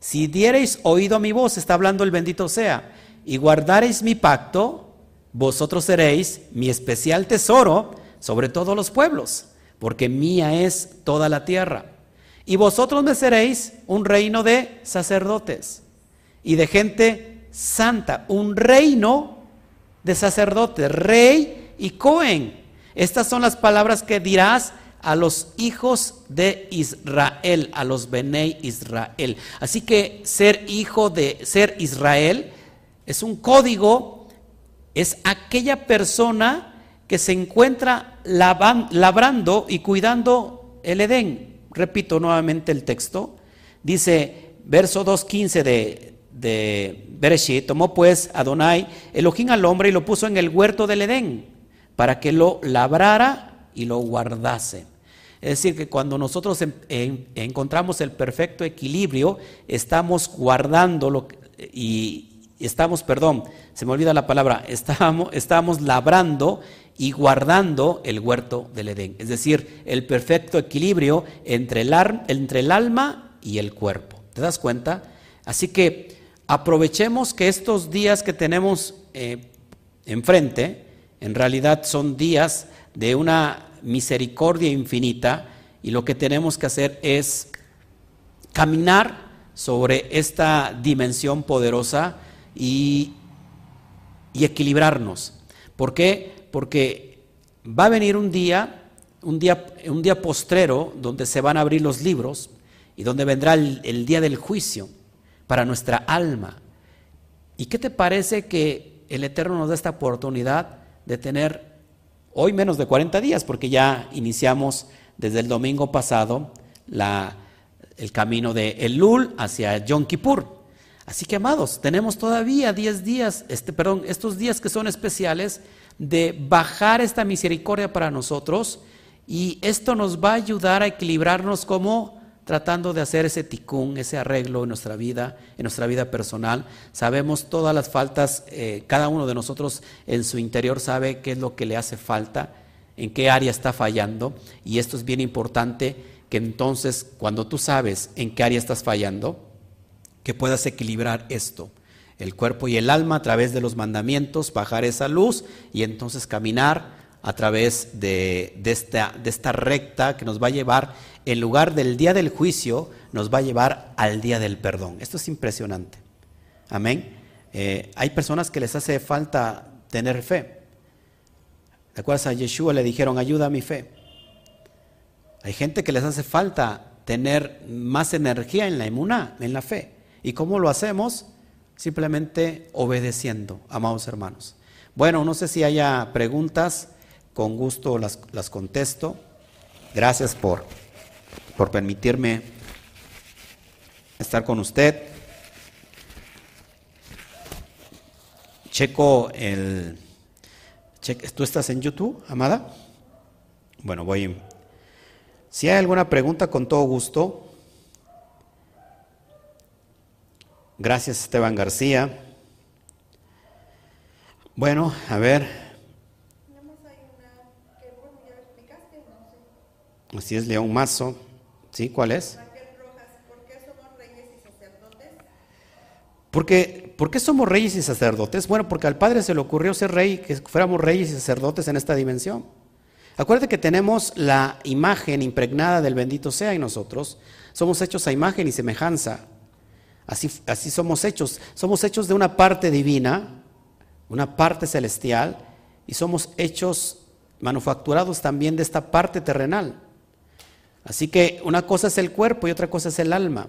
[SPEAKER 1] Si diereis oído a mi voz, está hablando el bendito sea, y guardareis mi pacto, vosotros seréis mi especial tesoro sobre todos los pueblos, porque mía es toda la tierra. Y vosotros me seréis un reino de sacerdotes y de gente santa, un reino de sacerdotes, rey y cohen. Estas son las palabras que dirás a los hijos de Israel, a los Benei Israel. Así que ser hijo de ser Israel es un código, es aquella persona que se encuentra labrando y cuidando el Edén. Repito nuevamente el texto. Dice, verso 2.15 de, de Bereshit, tomó pues Adonai Elohim al hombre y lo puso en el huerto del Edén para que lo labrara y lo guardase. Es decir, que cuando nosotros encontramos el perfecto equilibrio, estamos guardando lo, y estamos, perdón, se me olvida la palabra, estamos, estamos labrando y guardando el huerto del Edén. Es decir, el perfecto equilibrio entre el, alma y el cuerpo. ¿Te das cuenta? Así que aprovechemos que estos días que tenemos eh, enfrente, en realidad son días de una misericordia infinita y lo que tenemos que hacer es caminar sobre esta dimensión poderosa y, y equilibrarnos. ¿Por qué? Porque va a venir un día, un día, un día postrero, donde se van a abrir los libros y donde vendrá el, el día del juicio para nuestra alma. ¿Y qué te parece que el Eterno nos da esta oportunidad de tener Hoy menos de 40 días, porque ya iniciamos desde el domingo pasado la, el camino de Elul hacia Yom Kippur. Así que, amados, tenemos todavía 10 días, este, perdón, estos días que son especiales de bajar esta misericordia para nosotros y esto nos va a ayudar a equilibrarnos como tratando de hacer ese ticún, ese arreglo en nuestra vida, en nuestra vida personal. Sabemos todas las faltas, eh, cada uno de nosotros en su interior sabe qué es lo que le hace falta, en qué área está fallando, y esto es bien importante que entonces cuando tú sabes en qué área estás fallando, que puedas equilibrar esto, el cuerpo y el alma a través de los mandamientos, bajar esa luz y entonces caminar a través de, esta, recta que nos va a llevar, en lugar del día del juicio, nos va a llevar al día del perdón. Esto es impresionante. Amén. Eh, hay personas que les hace falta tener fe. ¿Te acuerdas? A Yeshua le dijeron, ayuda a mi fe. Hay gente que les hace falta tener más energía en la inmuna, en la fe. ¿Y cómo lo hacemos? Simplemente obedeciendo, amados hermanos. Bueno, no sé si haya preguntas con gusto las, las contesto. Gracias por por permitirme estar con usted. Checo el... ¿Tú estás en YouTube, Amada? Bueno, voy... Si hay alguna pregunta, con todo gusto. Gracias, Esteban García. Bueno, a ver. Así es, León Mazo. ¿Sí? ¿Cuál es? ¿por qué somos reyes y sacerdotes? Porque, ¿Por qué somos reyes y sacerdotes? Bueno, porque al Padre se le ocurrió ser rey, que fuéramos reyes y sacerdotes en esta dimensión. Acuérdate que tenemos la imagen impregnada del bendito sea en nosotros. Somos hechos a imagen y semejanza. Así, así somos hechos. Somos hechos de una parte divina, una parte celestial, y somos hechos manufacturados también de esta parte terrenal. Así que una cosa es el cuerpo y otra cosa es el alma.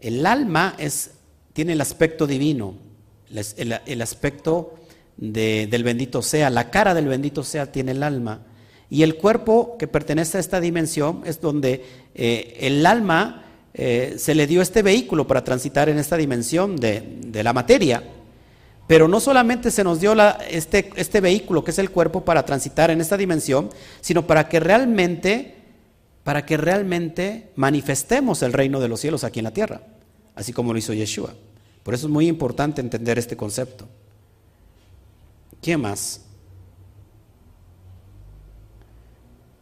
[SPEAKER 1] El alma es, tiene el aspecto divino, el, aspecto del bendito sea, la cara del bendito sea tiene el alma. Y el cuerpo que pertenece a esta dimensión es donde eh, el alma eh, se le dio este vehículo para transitar en esta dimensión de, la materia. Pero no solamente se nos dio este, este vehículo que es el cuerpo para transitar en esta dimensión, sino para que realmente para que realmente manifestemos el reino de los cielos aquí en la tierra, así como lo hizo Yeshua. Por eso es muy importante entender este concepto. ¿Quién más?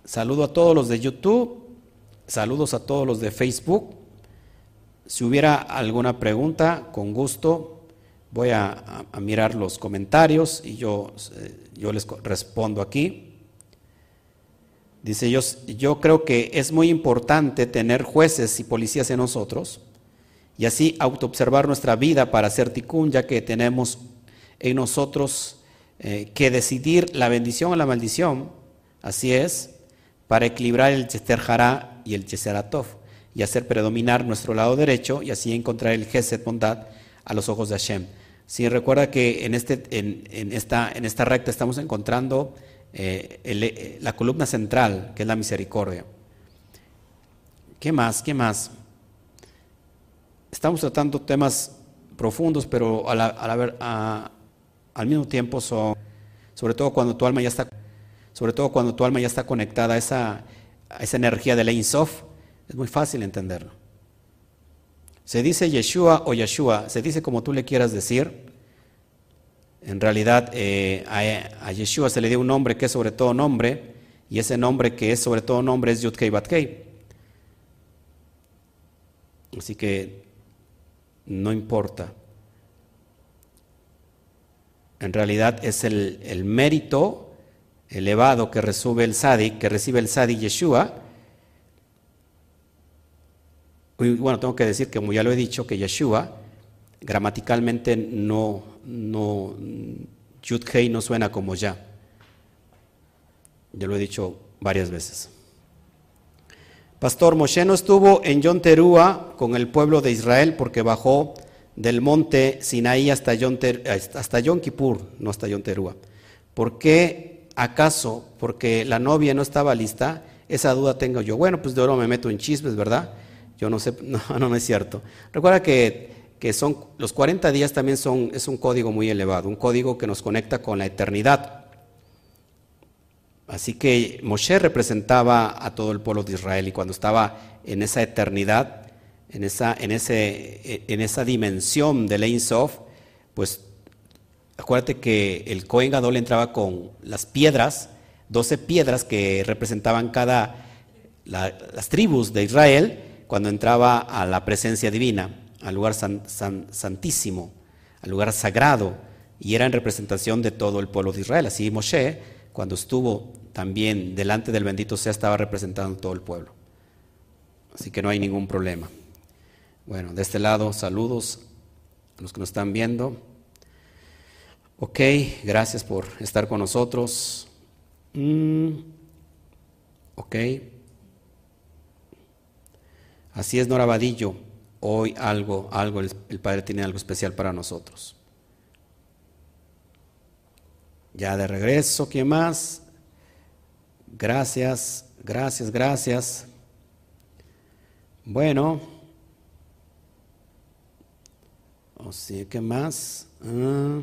[SPEAKER 1] Saludo a todos los de YouTube, saludos a todos los de Facebook. Si hubiera alguna pregunta, con gusto voy a, mirar los comentarios y yo, eh, yo les respondo aquí. Dice, yo, yo creo que es muy importante tener jueces y policías en nosotros y así autoobservar nuestra vida para hacer ticún, ya que tenemos en nosotros eh, que decidir la bendición o la maldición, así es, para equilibrar el Chester y el Cheseratov y hacer predominar nuestro lado derecho y así encontrar el Geset bondad a los ojos de Hashem. Si recuerda que en, este, en, esta, en esta recta estamos encontrando eh, eh, la columna central, que es la misericordia. ¿Qué más? ¿Qué más? Estamos tratando temas profundos, pero a al mismo tiempo son, sobre todo cuando tu alma ya está, sobre todo cuando tu alma ya está conectada a esa, a esa energía de Ein Sof, es muy fácil entenderlo. Se dice Yeshua o Yeshua, se dice como tú le quieras decir, en realidad eh, a, Yeshua se le dio un nombre que es sobre todo nombre, y ese nombre que es sobre todo nombre es Yudkei Batkei. Así que no importa. En realidad es el, mérito elevado que recibe el Sadi, que recibe el Sadi Yeshua. Y bueno, tengo que decir que como ya lo he dicho, que Yeshua gramaticalmente no, no, Yud no suena como ya. Ya lo he dicho varias veces. Pastor, Moshe no estuvo en Yom Terúa con el pueblo de Israel porque bajó del monte Sinaí hasta Yom, hasta Kippur, no hasta Yom Terúa. ¿Por qué acaso? Porque la novia no estaba lista. Esa duda tengo yo. Bueno, pues de oro me meto en chismes, ¿verdad? Yo no sé, no, no es cierto. Recuerda que que son los 40 días también son, es un código muy elevado, un código que nos conecta con la eternidad. Así que Moshe representaba a todo el pueblo de Israel y cuando estaba en esa eternidad, en esa, en ese, en esa dimensión de Ein Sof, pues acuérdate que el Cohen Gadol entraba con las piedras, 12 piedras que representaban cada las tribus de Israel cuando entraba a la presencia divina al lugar santísimo, al lugar sagrado, y era en representación de todo el pueblo de Israel. Así Moshe, cuando estuvo también delante del bendito sea, estaba representando todo el pueblo. Así que no hay ningún problema. Bueno, de este lado, saludos a los que nos están viendo. Ok, gracias por estar con nosotros. Mm, ok. Así es, Nora Vadillo hoy algo, algo, el, Padre tiene algo especial para nosotros. Ya de regreso, ¿quién más? Gracias, gracias, gracias. Bueno. O sea, ¿qué más? Ah.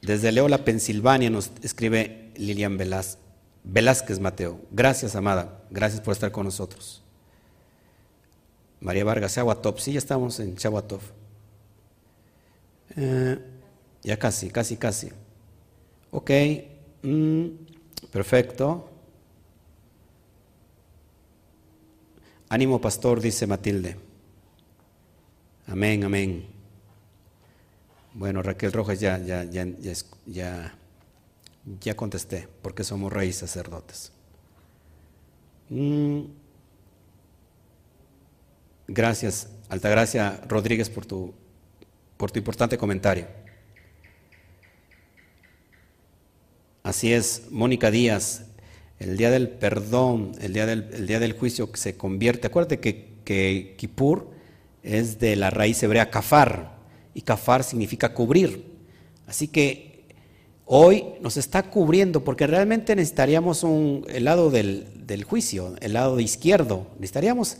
[SPEAKER 1] Desde Leola, Pensilvania, nos escribe Lilian Velázquez Mateo. Gracias, amada. Gracias por estar con nosotros. María Vargas, Chahuatop. Sí, ya estamos en Chahuatop. Eh, ya casi, casi, casi. Ok. Mm, perfecto. Ánimo, pastor, dice Matilde. Amén, amén. Bueno, Raquel Rojas ya, ya, ya, ya, ya, contesté, porque somos reyes sacerdotes. Mm. Gracias, Altagracia Rodríguez, por tu, por tu importante comentario. Así es, Mónica Díaz, el día del perdón, el día del, día del juicio que se convierte. Acuérdate que, que Kippur es de la raíz hebrea kafar, y kafar significa cubrir. Así que hoy nos está cubriendo, porque realmente necesitaríamos un, el lado del, del juicio, el lado de izquierdo. Necesitaríamos,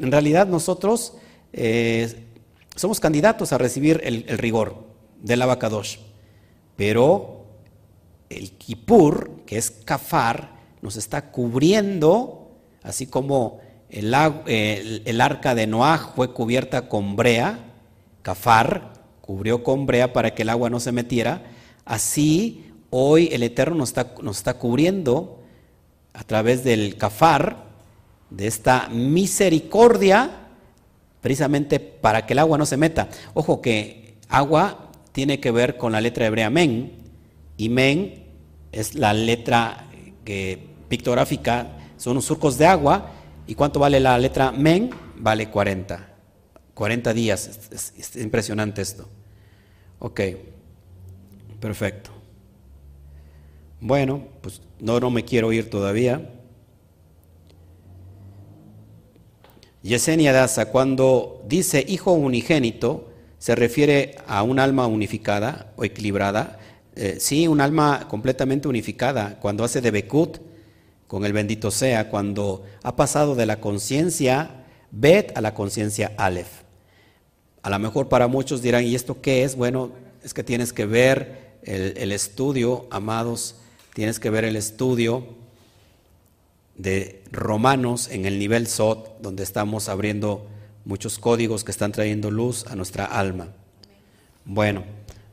[SPEAKER 1] en realidad nosotros eh, somos candidatos a recibir el, rigor del abacadosh, pero el Kippur, que es kafar, nos está cubriendo, así como el, el, arca de Noah fue cubierta con brea, Cafar cubrió con brea para que el agua no se metiera. Así hoy el Eterno nos está, cubriendo a través del Cafar, de esta misericordia, precisamente para que el agua no se meta. Ojo que agua tiene que ver con la letra hebrea men, y men es la letra que, pictográfica, son unos surcos de agua. ¿Y cuánto vale la letra men? Vale 40. 40 días. Es, impresionante esto. Ok, perfecto. Bueno, pues no, no me quiero ir todavía. Yesenia Daza, cuando dice hijo unigénito, se refiere a un alma unificada o equilibrada. Eh, sí, un alma completamente unificada. Cuando hace de Bekut, con el bendito sea, cuando ha pasado de la conciencia Bet a la conciencia Aleph. A lo mejor para muchos dirán, ¿y esto qué es? Bueno, es que tienes que ver el, estudio, amados, tienes que ver el estudio de Romanos en el nivel SOT, donde estamos abriendo muchos códigos que están trayendo luz a nuestra alma. Bueno,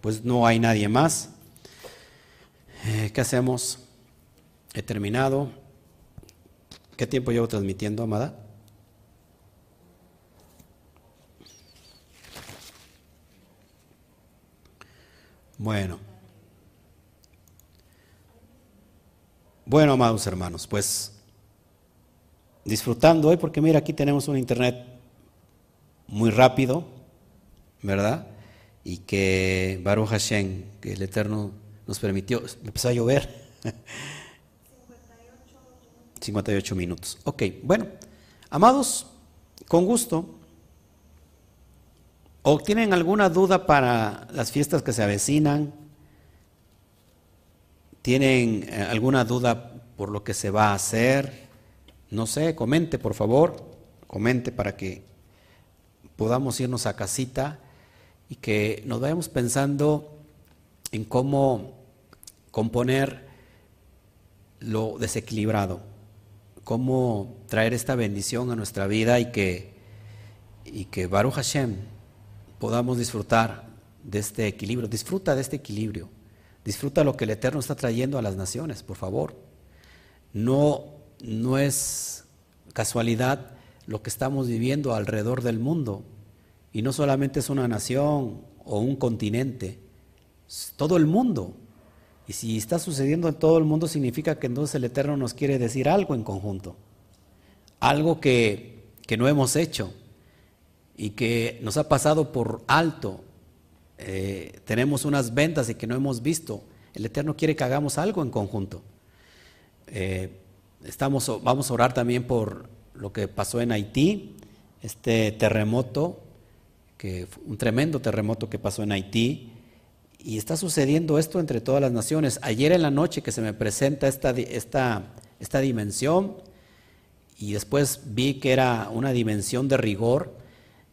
[SPEAKER 1] pues no hay nadie más. Eh, ¿Qué hacemos? He terminado. ¿Qué tiempo llevo transmitiendo, amada? Bueno. Bueno, amados hermanos, pues disfrutando hoy, porque mira, aquí tenemos un internet muy rápido, ¿verdad? Y que Baruch Hashem, que el Eterno nos permitió, empezó a llover. 58 minutos. Ok, bueno, amados, con gusto, ¿O tienen alguna duda para las fiestas que se avecinan? ¿Tienen eh, alguna duda por lo que se va a hacer? No sé, comente por favor, comente para que podamos irnos a casita y que nos vayamos pensando en cómo componer lo desequilibrado, cómo traer esta bendición a nuestra vida y que, y que Baruch Hashem podamos disfrutar de este equilibrio. Disfruta de este equilibrio. Disfruta lo que el Eterno está trayendo a las naciones, por favor. No, no es casualidad lo que estamos viviendo alrededor del mundo. Y no solamente es una nación o un continente, es todo el mundo. Y si está sucediendo en todo el mundo, significa que entonces el Eterno nos quiere decir algo en conjunto. Algo que, que no hemos hecho y que nos ha pasado por alto. Eh, tenemos unas ventas y que no hemos visto. El Eterno quiere que hagamos algo en conjunto. Eh, estamos, vamos a orar también por lo que pasó en Haití, este terremoto, que un tremendo terremoto que pasó en Haití. Y está sucediendo esto entre todas las naciones. Ayer en la noche que se me presenta esta, esta, esta dimensión, y después vi que era una dimensión de rigor,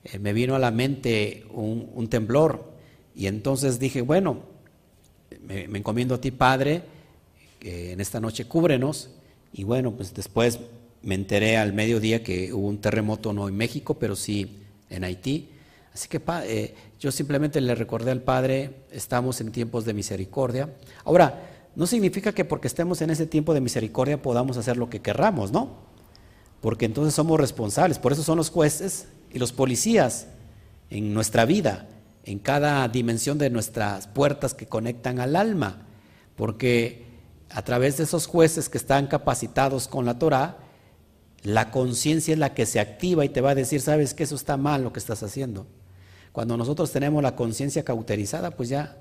[SPEAKER 1] eh, me vino a la mente un, temblor y entonces dije, bueno, me, encomiendo a ti Padre, que en esta noche cúbrenos y bueno, pues después me enteré al mediodía que hubo un terremoto no en México, pero sí en Haití. Así que eh, yo simplemente le recordé al Padre, estamos en tiempos de misericordia. Ahora, no significa que porque estemos en ese tiempo de misericordia podamos hacer lo que querramos, ¿no? Porque entonces somos responsables. Por eso son los jueces y los policías en nuestra vida, en cada dimensión de nuestras puertas que conectan al alma. Porque a través de esos jueces que están capacitados con la Torah, la conciencia es la que se activa y te va a decir, sabes que eso está mal lo que estás haciendo. Cuando nosotros tenemos la conciencia cauterizada, pues ya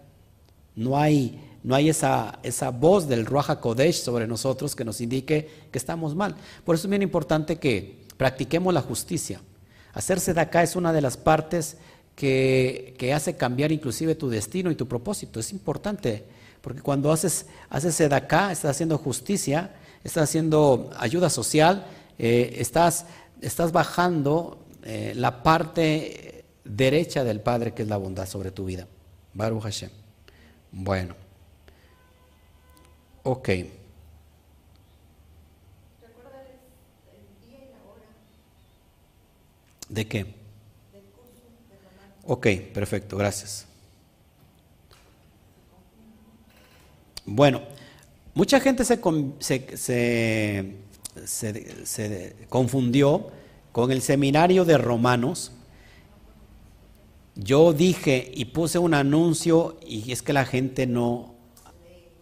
[SPEAKER 1] no hay, no hay esa, esa voz del Ruach Kodesh sobre nosotros que nos indique que estamos mal. Por eso es bien importante que practiquemos la justicia. Hacerse de acá es una de las partes que, que, hace cambiar inclusive tu destino y tu propósito. Es importante, porque cuando haces, haces acá, estás haciendo justicia, estás haciendo ayuda social, eh, estás, estás bajando eh, la parte derecha del Padre, que es la bondad sobre tu vida. Baruch Hashem. Bueno. Ok. ¿De qué? Ok, perfecto, gracias. Bueno, mucha gente se, se, se, confundió con el seminario de Romanos. Yo dije y puse un anuncio y es que la gente no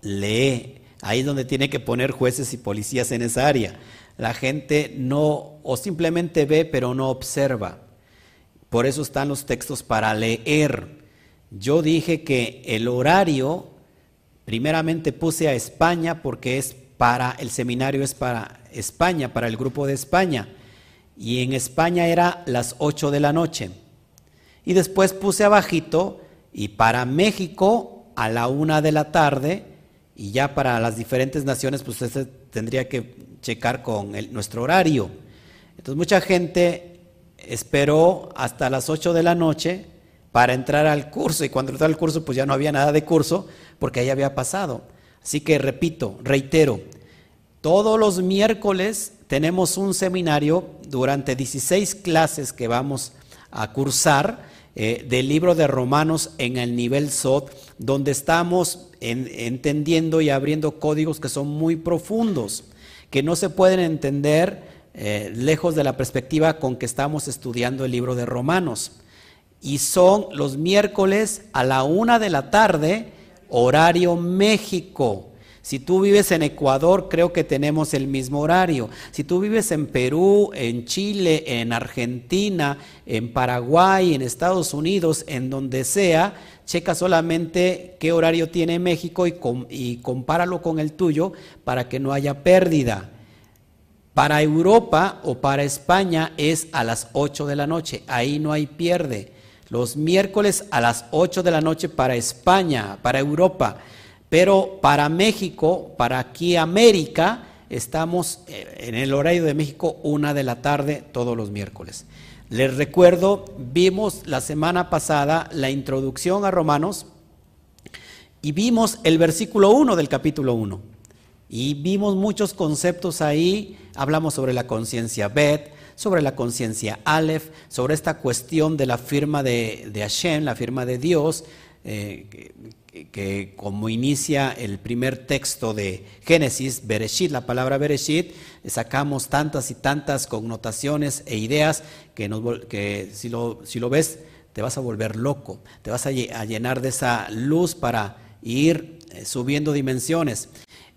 [SPEAKER 1] lee. Ahí es donde tiene que poner jueces y policías en esa área. La gente no, o simplemente ve, pero no observa. Por eso están los textos para leer. Yo dije que el horario, primeramente puse a España porque es para, el seminario es para España, para el grupo de España. Y en España era las 8 de la noche. Y después puse abajito y para México a la una de la tarde y ya para las diferentes naciones pues usted tendría que checar con nuestro horario. Entonces mucha gente esperó hasta las 8 de la noche para entrar al curso y cuando entró al curso pues ya no había nada de curso porque ahí había pasado. Así que repito, reitero, todos los miércoles tenemos un seminario durante 16 clases que vamos a cursar eh, del libro de Romanos en el nivel SOT, donde estamos entendiendo y abriendo códigos que son muy profundos, que no se pueden entender eh, lejos de la perspectiva con que estamos estudiando el libro de Romanos. Y son los miércoles a la una de la tarde, horario México. Si tú vives en Ecuador, creo que tenemos el mismo horario. Si tú vives en Perú, en Chile, en Argentina, en Paraguay, en Estados Unidos, en donde sea, checa solamente qué horario tiene México y, compáralo con el tuyo para que no haya pérdida. Para Europa o para España es a las 8 de la noche, ahí no hay pierde. Los miércoles a las 8 de la noche para España, para Europa. Pero para México, para aquí América, estamos eh, en el horario de México una de la tarde todos los miércoles. Les recuerdo, vimos la semana pasada la introducción a Romanos y vimos el versículo 1 del capítulo 1. Y vimos muchos conceptos ahí, hablamos sobre la conciencia Bet, sobre la conciencia. Aleph, sobre esta cuestión de la firma de, de Hashem, la firma de Dios, eh, que, como inicia el primer texto de Génesis, Bereshit, la palabra Bereshit, sacamos tantas y tantas connotaciones e ideas que, que si, lo, si lo ves te vas a volver loco, te vas a llenar de esa luz para ir eh, subiendo dimensiones.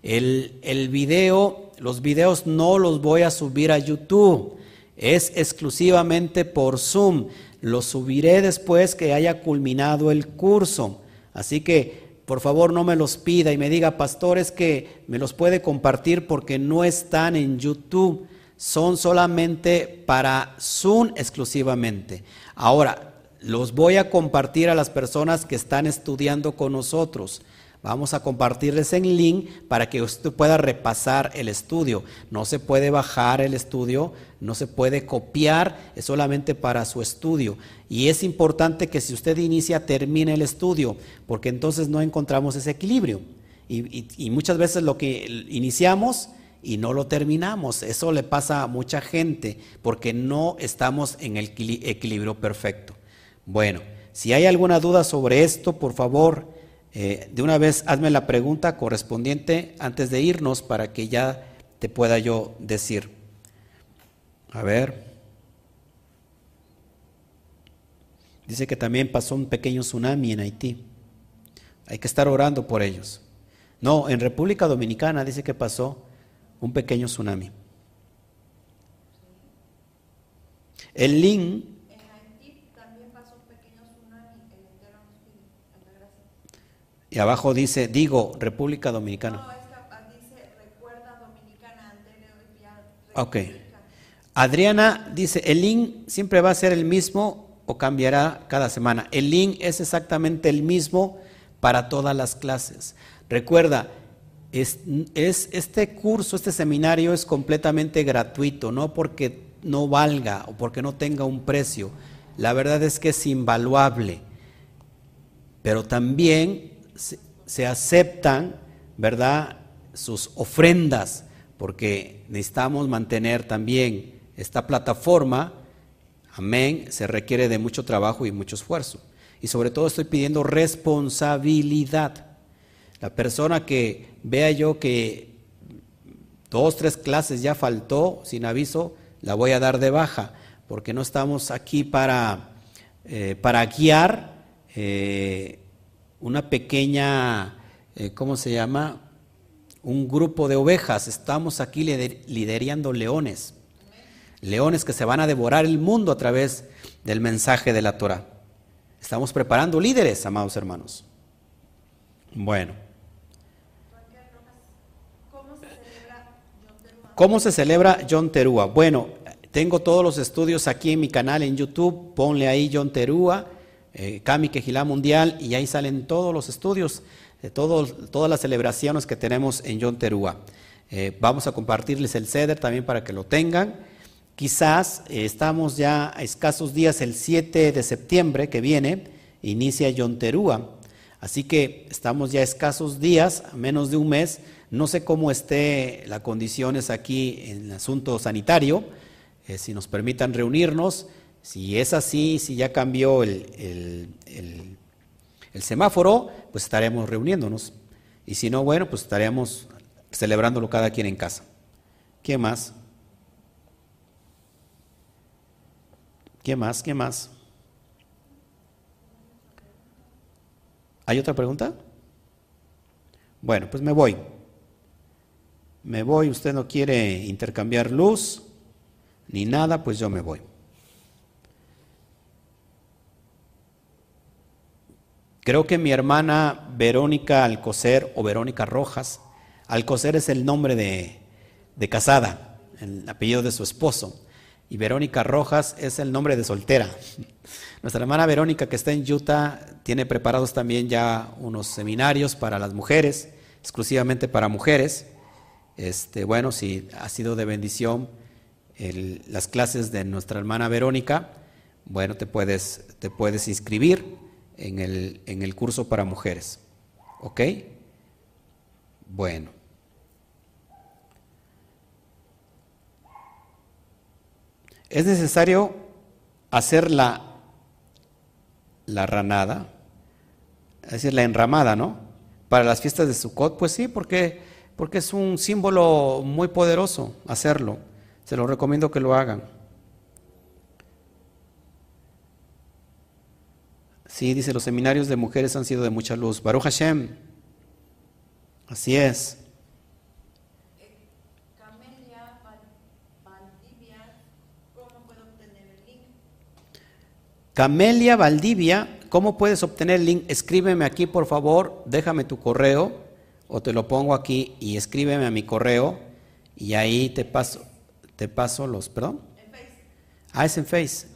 [SPEAKER 1] El, el video, los videos no los voy a subir a YouTube, es exclusivamente por Zoom. Lo subiré después que haya culminado el curso. Así que, por favor, no me los pida y me diga, pastores, que me los puede compartir porque no están en YouTube. Son solamente para Zoom exclusivamente. Ahora, los voy a compartir a las personas que están estudiando con nosotros. Vamos a compartirles el link para que usted pueda repasar el estudio. No se puede bajar el estudio, no se puede copiar, es solamente para su estudio. Y es importante que si usted inicia, termine el estudio, porque entonces no encontramos ese equilibrio. Y, muchas veces lo que iniciamos y no lo terminamos. Eso le pasa a mucha gente porque no estamos en el equilibrio perfecto. Bueno, si hay alguna duda sobre esto, por favor, eh, de una vez hazme la pregunta correspondiente antes de irnos para que ya te pueda yo decir. A ver. Dice que también pasó un pequeño tsunami en Haití. Hay que estar orando por ellos. No, en República Dominicana dice que pasó un pequeño tsunami. El link. En Haití también pasó un pequeño tsunami. Y abajo dice, digo, República Dominicana. No, es dice, recuerda Dominicana. Ok. Adriana dice, el link siempre va a ser el mismo o cambiará cada semana. El link es exactamente el mismo para todas las clases. Recuerda, es, este curso, este seminario es completamente gratuito, no porque no valga o porque no tenga un precio. La verdad es que es invaluable, pero también se, aceptan, ¿verdad?, sus ofrendas, porque necesitamos mantener también esta plataforma, amén, se requiere de mucho trabajo y mucho esfuerzo. Y sobre todo estoy pidiendo responsabilidad. La persona que vea yo que dos, tres clases ya faltó sin aviso, la voy a dar de baja, porque no estamos aquí para, eh, para guiar eh, una pequeña, eh, ¿cómo se llama? Un grupo de ovejas. Estamos aquí liderando leones. Leones que se van a devorar el mundo a través del mensaje de la Torah. Estamos preparando líderes, amados hermanos. Bueno. ¿Cómo se celebra John Terúa? Bueno, tengo todos los estudios aquí en mi canal en YouTube, ponle ahí John Terúa, eh, Kami Quejilá Mundial, y ahí salen todos los estudios, de todas las celebraciones que tenemos en John Terúa. Eh, vamos a compartirles el CEDER también para que lo tengan. Quizás eh, estamos ya a escasos días, el 7 de septiembre que viene, inicia John Terúa. Así que estamos ya a escasos días, menos de un mes, no sé cómo esté las condiciones aquí en el asunto sanitario, eh, si nos permitan reunirnos. Si es así, si ya cambió el, semáforo, pues estaremos reuniéndonos. Y si no, bueno, pues estaremos celebrándolo cada quien en casa. ¿Qué más? ¿Qué más? ¿Qué más? ¿Hay otra pregunta? Bueno, pues me voy me voy, usted no quiere intercambiar luz ni nada, pues yo me voy. Creo que mi hermana Verónica Alcocer o Verónica Rojas, Alcocer es el nombre de, de casada, el apellido de su esposo, y Verónica Rojas es el nombre de soltera. Nuestra hermana Verónica que está en Utah tiene preparados también ya unos seminarios para las mujeres, exclusivamente para mujeres. Este, bueno, si ha sido de bendición las clases de nuestra hermana Verónica, bueno, te puedes, te puedes inscribir en el, en el curso para mujeres. ¿Ok? Bueno. Es necesario hacer la, la ranada, es decir, la enramada, ¿no? Para las fiestas de Sukkot, pues sí, porque porque es un símbolo muy poderoso hacerlo. Se lo recomiendo que lo hagan. Sí, dice, los seminarios de mujeres han sido de mucha luz. Baruch Hashem. Así es. Camelia Valdivia, ¿cómo puedo obtener el link? Camelia Valdivia, ¿cómo puedes obtener el link? Escríbeme aquí, por favor, déjame tu correo o te lo pongo aquí y escríbeme a mi correo y ahí te paso, te paso los, perdón. En Face. Ah, es en Face.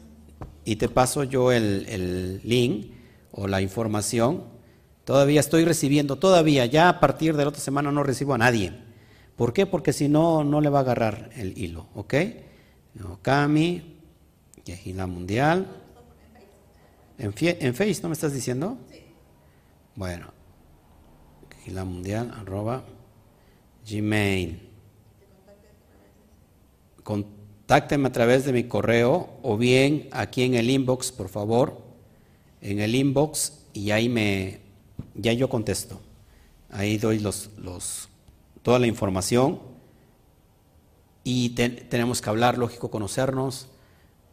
[SPEAKER 1] Y te paso yo el, link o la información. Todavía estoy recibiendo, todavía, ya a partir de la otra semana no recibo a nadie. ¿Por qué? Porque si no, no le va a agarrar el hilo, ¿ok? Okami, Yejila Mundial. ¿En, ¿En Face no me estás diciendo? Sí. Bueno, Yejila Mundial, arroba, Gmail. Contácteme a través de mi correo o bien aquí en el inbox, por favor, en el inbox y ahí me, ya yo contesto. Ahí doy los, los, toda la información y tenemos que hablar, lógico, conocernos,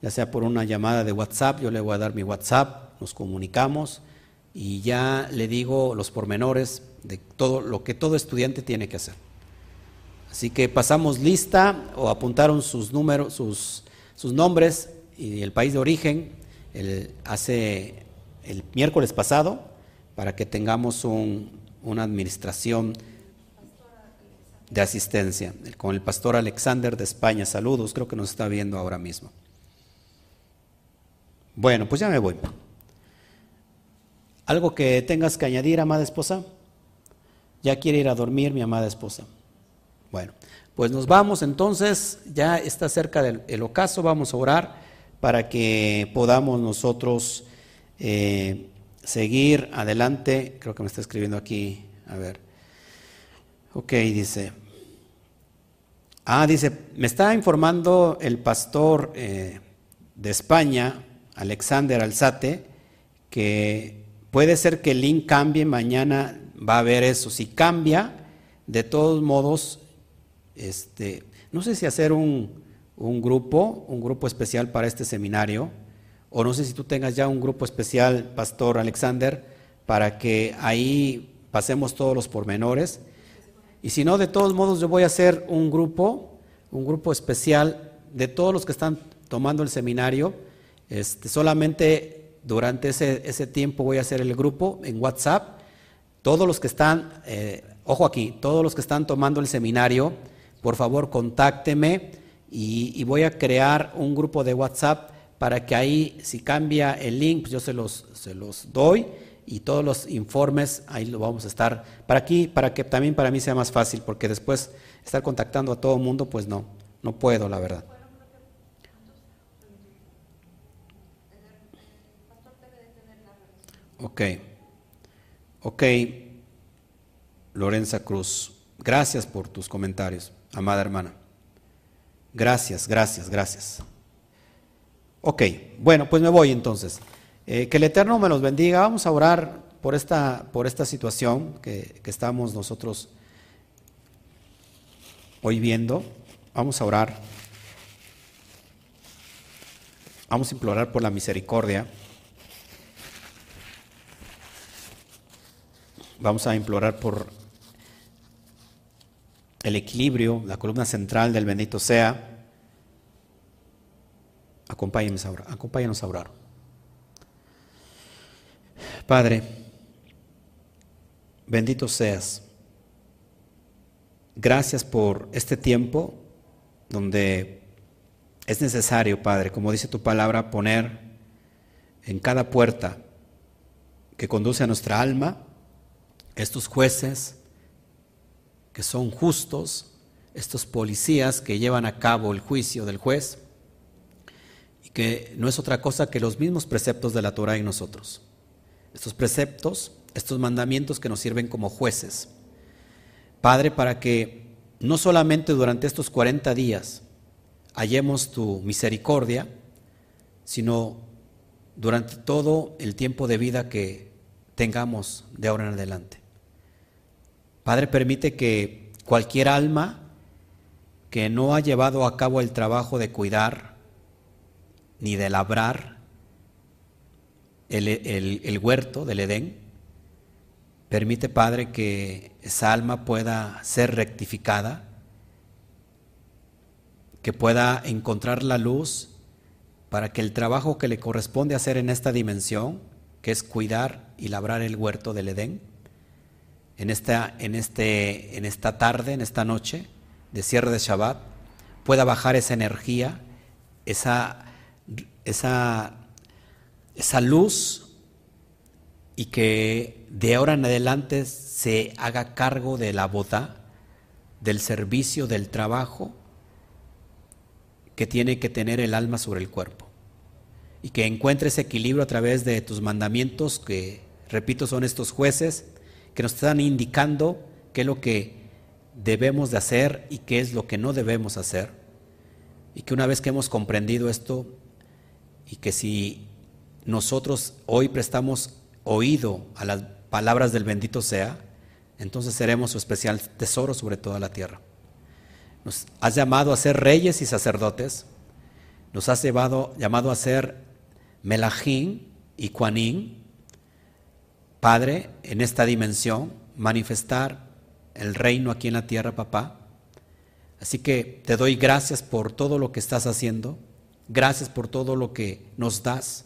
[SPEAKER 1] ya sea por una llamada de WhatsApp, yo le voy a dar mi WhatsApp, nos comunicamos y ya le digo los pormenores de todo lo que todo estudiante tiene que hacer. Así que pasamos lista o apuntaron sus números, sus, sus nombres y el país de origen el, hace el miércoles pasado para que tengamos una administración de asistencia con el pastor Alexander de España. Saludos, creo que nos está viendo ahora mismo. Bueno, pues ya me voy. ¿Algo que tengas que añadir, amada esposa? Ya quiere ir a dormir mi amada esposa. Bueno, pues nos vamos entonces, ya está cerca del ocaso, vamos a orar para que podamos nosotros eh, seguir adelante. Creo que me está escribiendo aquí. A ver. Ok, dice. Ah, dice, me está informando el pastor eh, de España, Alexander Alzate, que puede ser que el link cambie, mañana va a haber eso. Si cambia, de todos modos, este, no sé si hacer un, grupo, un grupo especial para este seminario o no sé si tú tengas ya un grupo especial, Pastor Alexander, para que ahí pasemos todos los pormenores. Y si no, de todos modos yo voy a hacer un grupo, un grupo especial de todos los que están tomando el seminario. Este, solamente durante ese, ese tiempo voy a hacer el grupo en WhatsApp. Todos los que están, eh, ojo aquí, todos los que están tomando el seminario, por favor contácteme y, voy a crear un grupo de WhatsApp para que ahí, si cambia el link, pues yo se los, se los doy y todos los informes ahí lo vamos a estar. Para aquí, para que también para mí sea más fácil, porque después estar contactando a todo el mundo, pues no, no puedo, la verdad. Ok, ok, Lorenza Cruz, gracias por tus comentarios, amada hermana. Gracias, gracias, gracias. Ok, bueno, pues me voy entonces. Eh, que el Eterno me los bendiga. Vamos a orar por esta, por esta situación que, que estamos nosotros hoy viendo. Vamos a orar. Vamos a implorar por la misericordia. Vamos a implorar por el equilibrio, la columna central del bendito sea. Acompáñenos a orar. Acompáñenos a orar. Padre, bendito seas. Gracias por este tiempo donde es necesario, Padre, como dice tu palabra, poner en cada puerta que conduce a nuestra alma estos jueces que son justos, estos policías que llevan a cabo el juicio del juez que no es otra cosa que los mismos preceptos de la Torah en nosotros. Estos preceptos, estos mandamientos que nos sirven como jueces. Padre, para que no solamente durante estos 40 días hallemos tu misericordia, sino durante todo el tiempo de vida que tengamos de ahora en adelante. Padre, permite que cualquier alma que no ha llevado a cabo el trabajo de cuidar, ni de labrar el, huerto del Edén. Permite, Padre, que esa alma pueda ser rectificada, que pueda encontrar la luz para que el trabajo que le corresponde hacer en esta dimensión, que es cuidar y labrar el huerto del Edén, en esta, en este, en esta tarde, en esta noche de cierre de Shabbat, pueda bajar esa energía, esa esa, esa luz y que de ahora en adelante se haga cargo de la boda, del servicio, del trabajo que tiene que tener el alma sobre el cuerpo. Y que encuentre ese equilibrio a través de tus mandamientos, que, repito, son estos jueces, que nos están indicando qué es lo que debemos de hacer y qué es lo que no debemos hacer. Y que una vez que hemos comprendido esto, y que si nosotros hoy prestamos oído a las palabras del bendito sea, entonces seremos su especial tesoro sobre toda la tierra. Nos has llamado a ser reyes y sacerdotes, nos has llevado, llamado a ser Melahín y Juanín, Padre, en esta dimensión, manifestar el reino aquí en la tierra, papá. Así que te doy gracias por todo lo que estás haciendo, gracias por todo lo que nos das,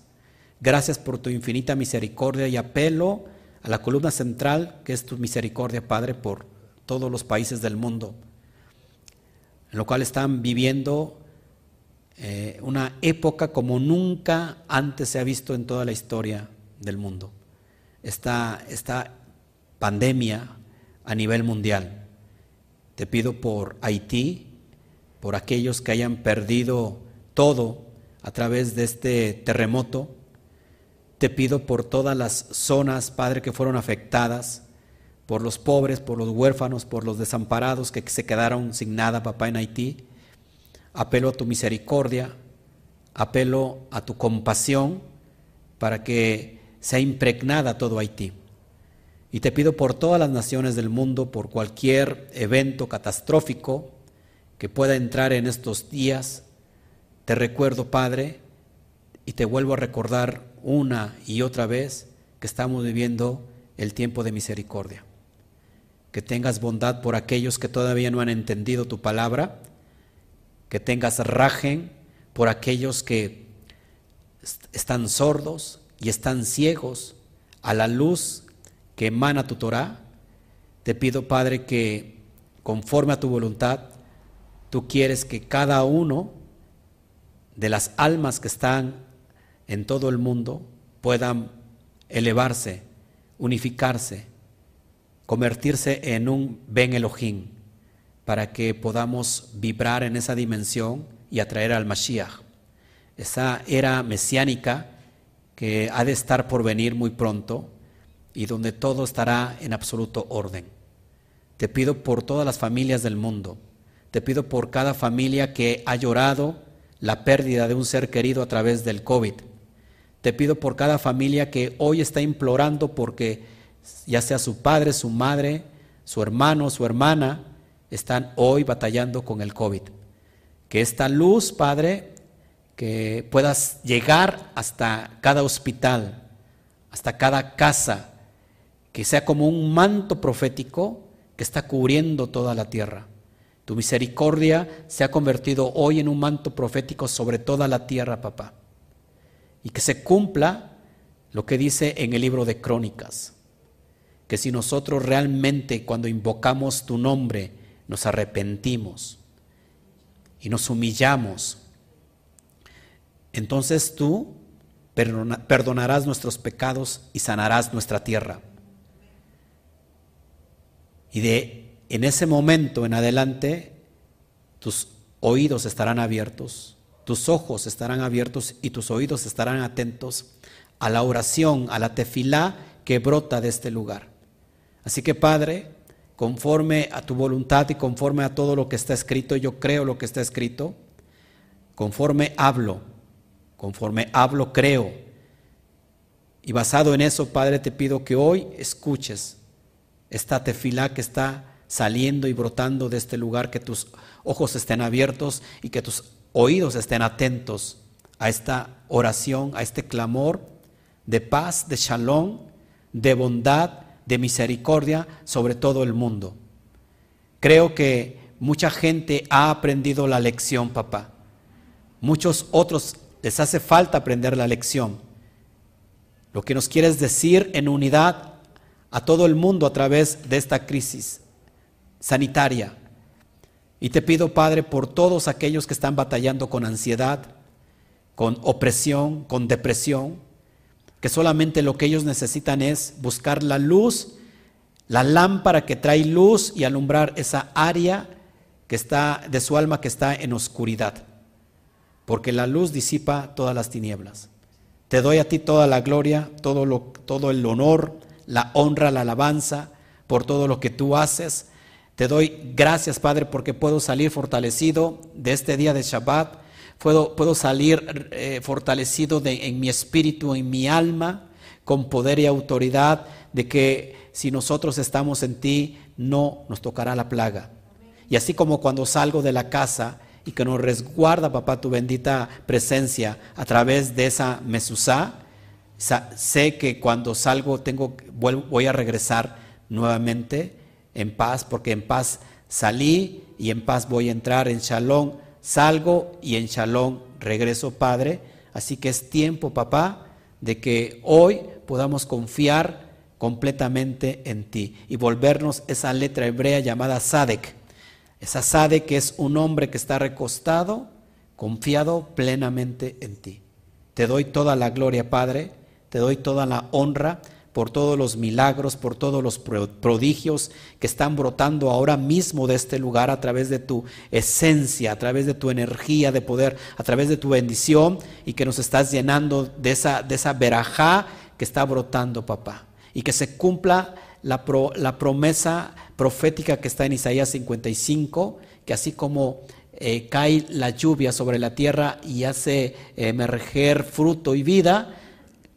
[SPEAKER 1] gracias por tu infinita misericordia y apelo a la columna central, que es tu misericordia, Padre, por todos los países del mundo, en lo cual están viviendo eh, una época como nunca antes se ha visto en toda la historia del mundo. Esta, esta pandemia a nivel mundial. Te pido por Haití, por aquellos que hayan perdido todo a través de este terremoto, te pido por todas las zonas, Padre, que fueron afectadas, por los pobres, por los huérfanos, por los desamparados que se quedaron sin nada, papá, en Haití. Apelo a tu misericordia, apelo a tu compasión para que sea impregnada todo Haití. Y te pido por todas las naciones del mundo, por cualquier evento catastrófico que pueda entrar en estos días. Te recuerdo, Padre, y te vuelvo a recordar una y otra vez que estamos viviendo el tiempo de misericordia. Que tengas bondad por aquellos que todavía no han entendido tu palabra, que tengas rajen por aquellos que están sordos y están ciegos a la luz que emana tu Torah. Te pido, Padre, que conforme a tu voluntad, tú quieres que cada uno de las almas que están en todo el mundo puedan elevarse, unificarse, convertirse en un Ben Elohim, para que podamos vibrar en esa dimensión y atraer al Mashiach, esa era mesiánica que ha de estar por venir muy pronto y donde todo estará en absoluto orden. Te pido por todas las familias del mundo, te pido por cada familia que ha llorado la pérdida de un ser querido a través del COVID, te pido por cada familia que hoy está implorando porque ya sea su padre, su madre, su hermano, su hermana, están hoy batallando con el COVID. Que esta luz, Padre, que puedas llegar hasta cada hospital, hasta cada casa, que sea como un manto profético que está cubriendo toda la tierra. Tu misericordia se ha convertido hoy en un manto profético sobre toda la tierra, papá y que se cumpla lo que dice en el libro de Crónicas, que si nosotros realmente cuando invocamos tu nombre nos arrepentimos y nos humillamos, entonces tú perdonarás nuestros pecados y sanarás nuestra tierra. Y de en ese momento en adelante tus oídos estarán abiertos tus ojos estarán abiertos y tus oídos estarán atentos a la oración, a la tefilá que brota de este lugar. Así que Padre, conforme a tu voluntad y conforme a todo lo que está escrito, yo creo lo que está escrito, conforme hablo, conforme hablo creo. Y basado en eso, Padre, te pido que hoy escuches esta tefilá que está saliendo y brotando de este lugar, que tus ojos estén abiertos y que tus oídos estén atentos a esta oración, a este clamor de paz, de shalom, de bondad, de misericordia sobre todo el mundo. Creo que mucha gente ha aprendido la lección, papá. Muchos otros les hace falta aprender la lección. Lo que nos quieres decir en unidad a todo el mundo a través de esta crisis sanitaria. Y te pido, Padre, por todos aquellos que están batallando con ansiedad, con opresión, con depresión, que solamente lo que ellos necesitan es buscar la luz, la lámpara que trae luz y alumbrar esa área que está de su alma que está en oscuridad. Porque la luz disipa todas las tinieblas. Te doy a ti toda la gloria, todo, lo, todo el honor, la honra, la alabanza por todo lo que tú haces. Te doy gracias, Padre, porque puedo salir fortalecido de este día de Shabbat. Puedo, puedo salir eh, fortalecido de, en mi espíritu, en mi alma, con poder y autoridad de que si nosotros estamos en ti, no nos tocará la plaga. Y así como cuando salgo de la casa y que nos resguarda, papá, tu bendita presencia a través de esa mesusá, sé que cuando salgo tengo, voy a regresar nuevamente en paz, porque en paz salí y en paz voy a entrar en shalom, salgo y en shalom regreso, Padre. Así que es tiempo, papá, de que hoy podamos confiar completamente en ti y volvernos esa letra hebrea llamada Sadek. Esa Sadek es un hombre que está recostado, confiado plenamente en ti. Te doy toda la gloria, Padre, te doy toda la honra por todos los milagros, por todos los prodigios que están brotando ahora mismo de este lugar a través de tu esencia, a través de tu energía de poder, a través de tu bendición y que nos estás llenando de esa, de esa verajá que está brotando, papá y que se cumpla la, la, promesa profética que está en Isaías 55, que así como eh, cae la lluvia sobre la tierra y hace emerger fruto y vida,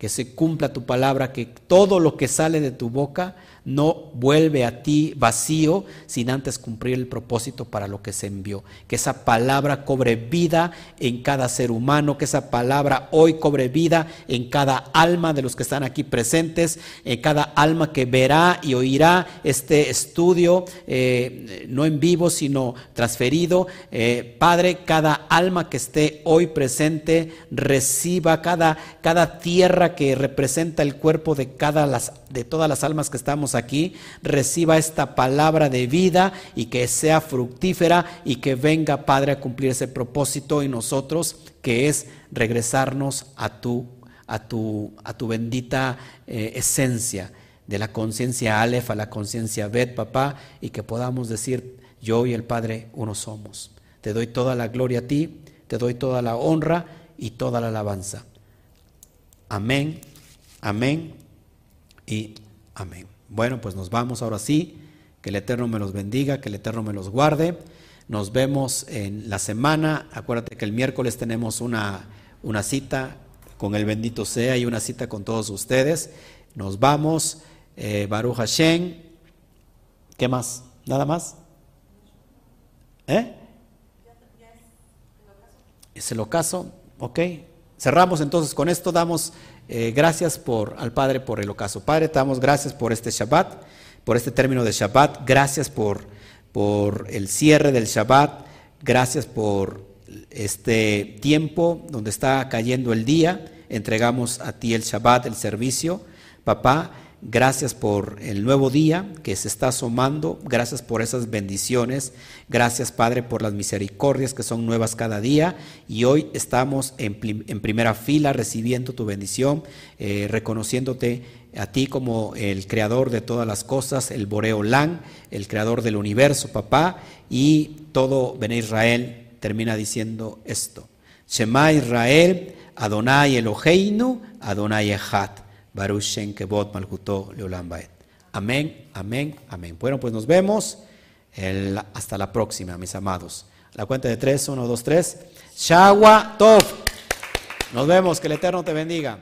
[SPEAKER 1] que se cumpla tu palabra, que todo lo que sale de tu boca no vuelve a ti vacío sin antes cumplir el propósito para lo que se envió. Que esa palabra cobre vida en cada ser humano, que esa palabra hoy cobre vida en cada alma de los que están aquí presentes, en cada alma que verá y oirá este estudio, eh, no en vivo, sino transferido. Eh, Padre, cada alma que esté hoy presente, reciba cada, cada tierra que representa el cuerpo de, cada las, de todas las almas que estamos aquí, reciba esta palabra de vida y que sea fructífera y que venga, Padre, a cumplir ese propósito en nosotros, que es regresarnos a tu, a tu, a tu bendita eh, esencia, de la conciencia Aleph a la conciencia Bet, papá, y que podamos decir, yo y el Padre uno somos. Te doy toda la gloria a ti, te doy toda la honra y toda la alabanza. Amén, amén y amén. Bueno, pues nos vamos ahora sí. Que el Eterno me los bendiga, que el Eterno me los guarde. Nos vemos en la semana. Acuérdate que el miércoles tenemos una, una cita con el bendito sea y una cita con todos ustedes. Nos vamos. Eh, Baruch Hashem. ¿Qué más? ¿Nada más? ¿Eh? Es el ocaso. Ok. Cerramos entonces con esto. Damos eh, gracias por, al Padre por el ocaso. Padre, te damos gracias por este Shabbat, por este término de Shabbat. Gracias por, por el cierre del Shabbat. Gracias por este tiempo donde está cayendo el día. Entregamos a ti el Shabbat, el servicio. Papá, Gracias por el nuevo día que se está asomando. Gracias por esas bendiciones. Gracias, Padre, por las misericordias que son nuevas cada día. Y hoy estamos en, primera fila recibiendo tu bendición, eh, reconociéndote a ti como el creador de todas las cosas, el Boreolán, el creador del universo, papá. Y todo Ben Israel termina diciendo esto. Shema Israel, Adonai Eloheinu, Adonai Echad. Kebot Malhuto Leolam Amén, amén, amén. Bueno, pues nos vemos hasta la próxima, mis amados. La cuenta de tres, uno, dos, tres. Shagua Tov. Nos vemos, que el Eterno te bendiga.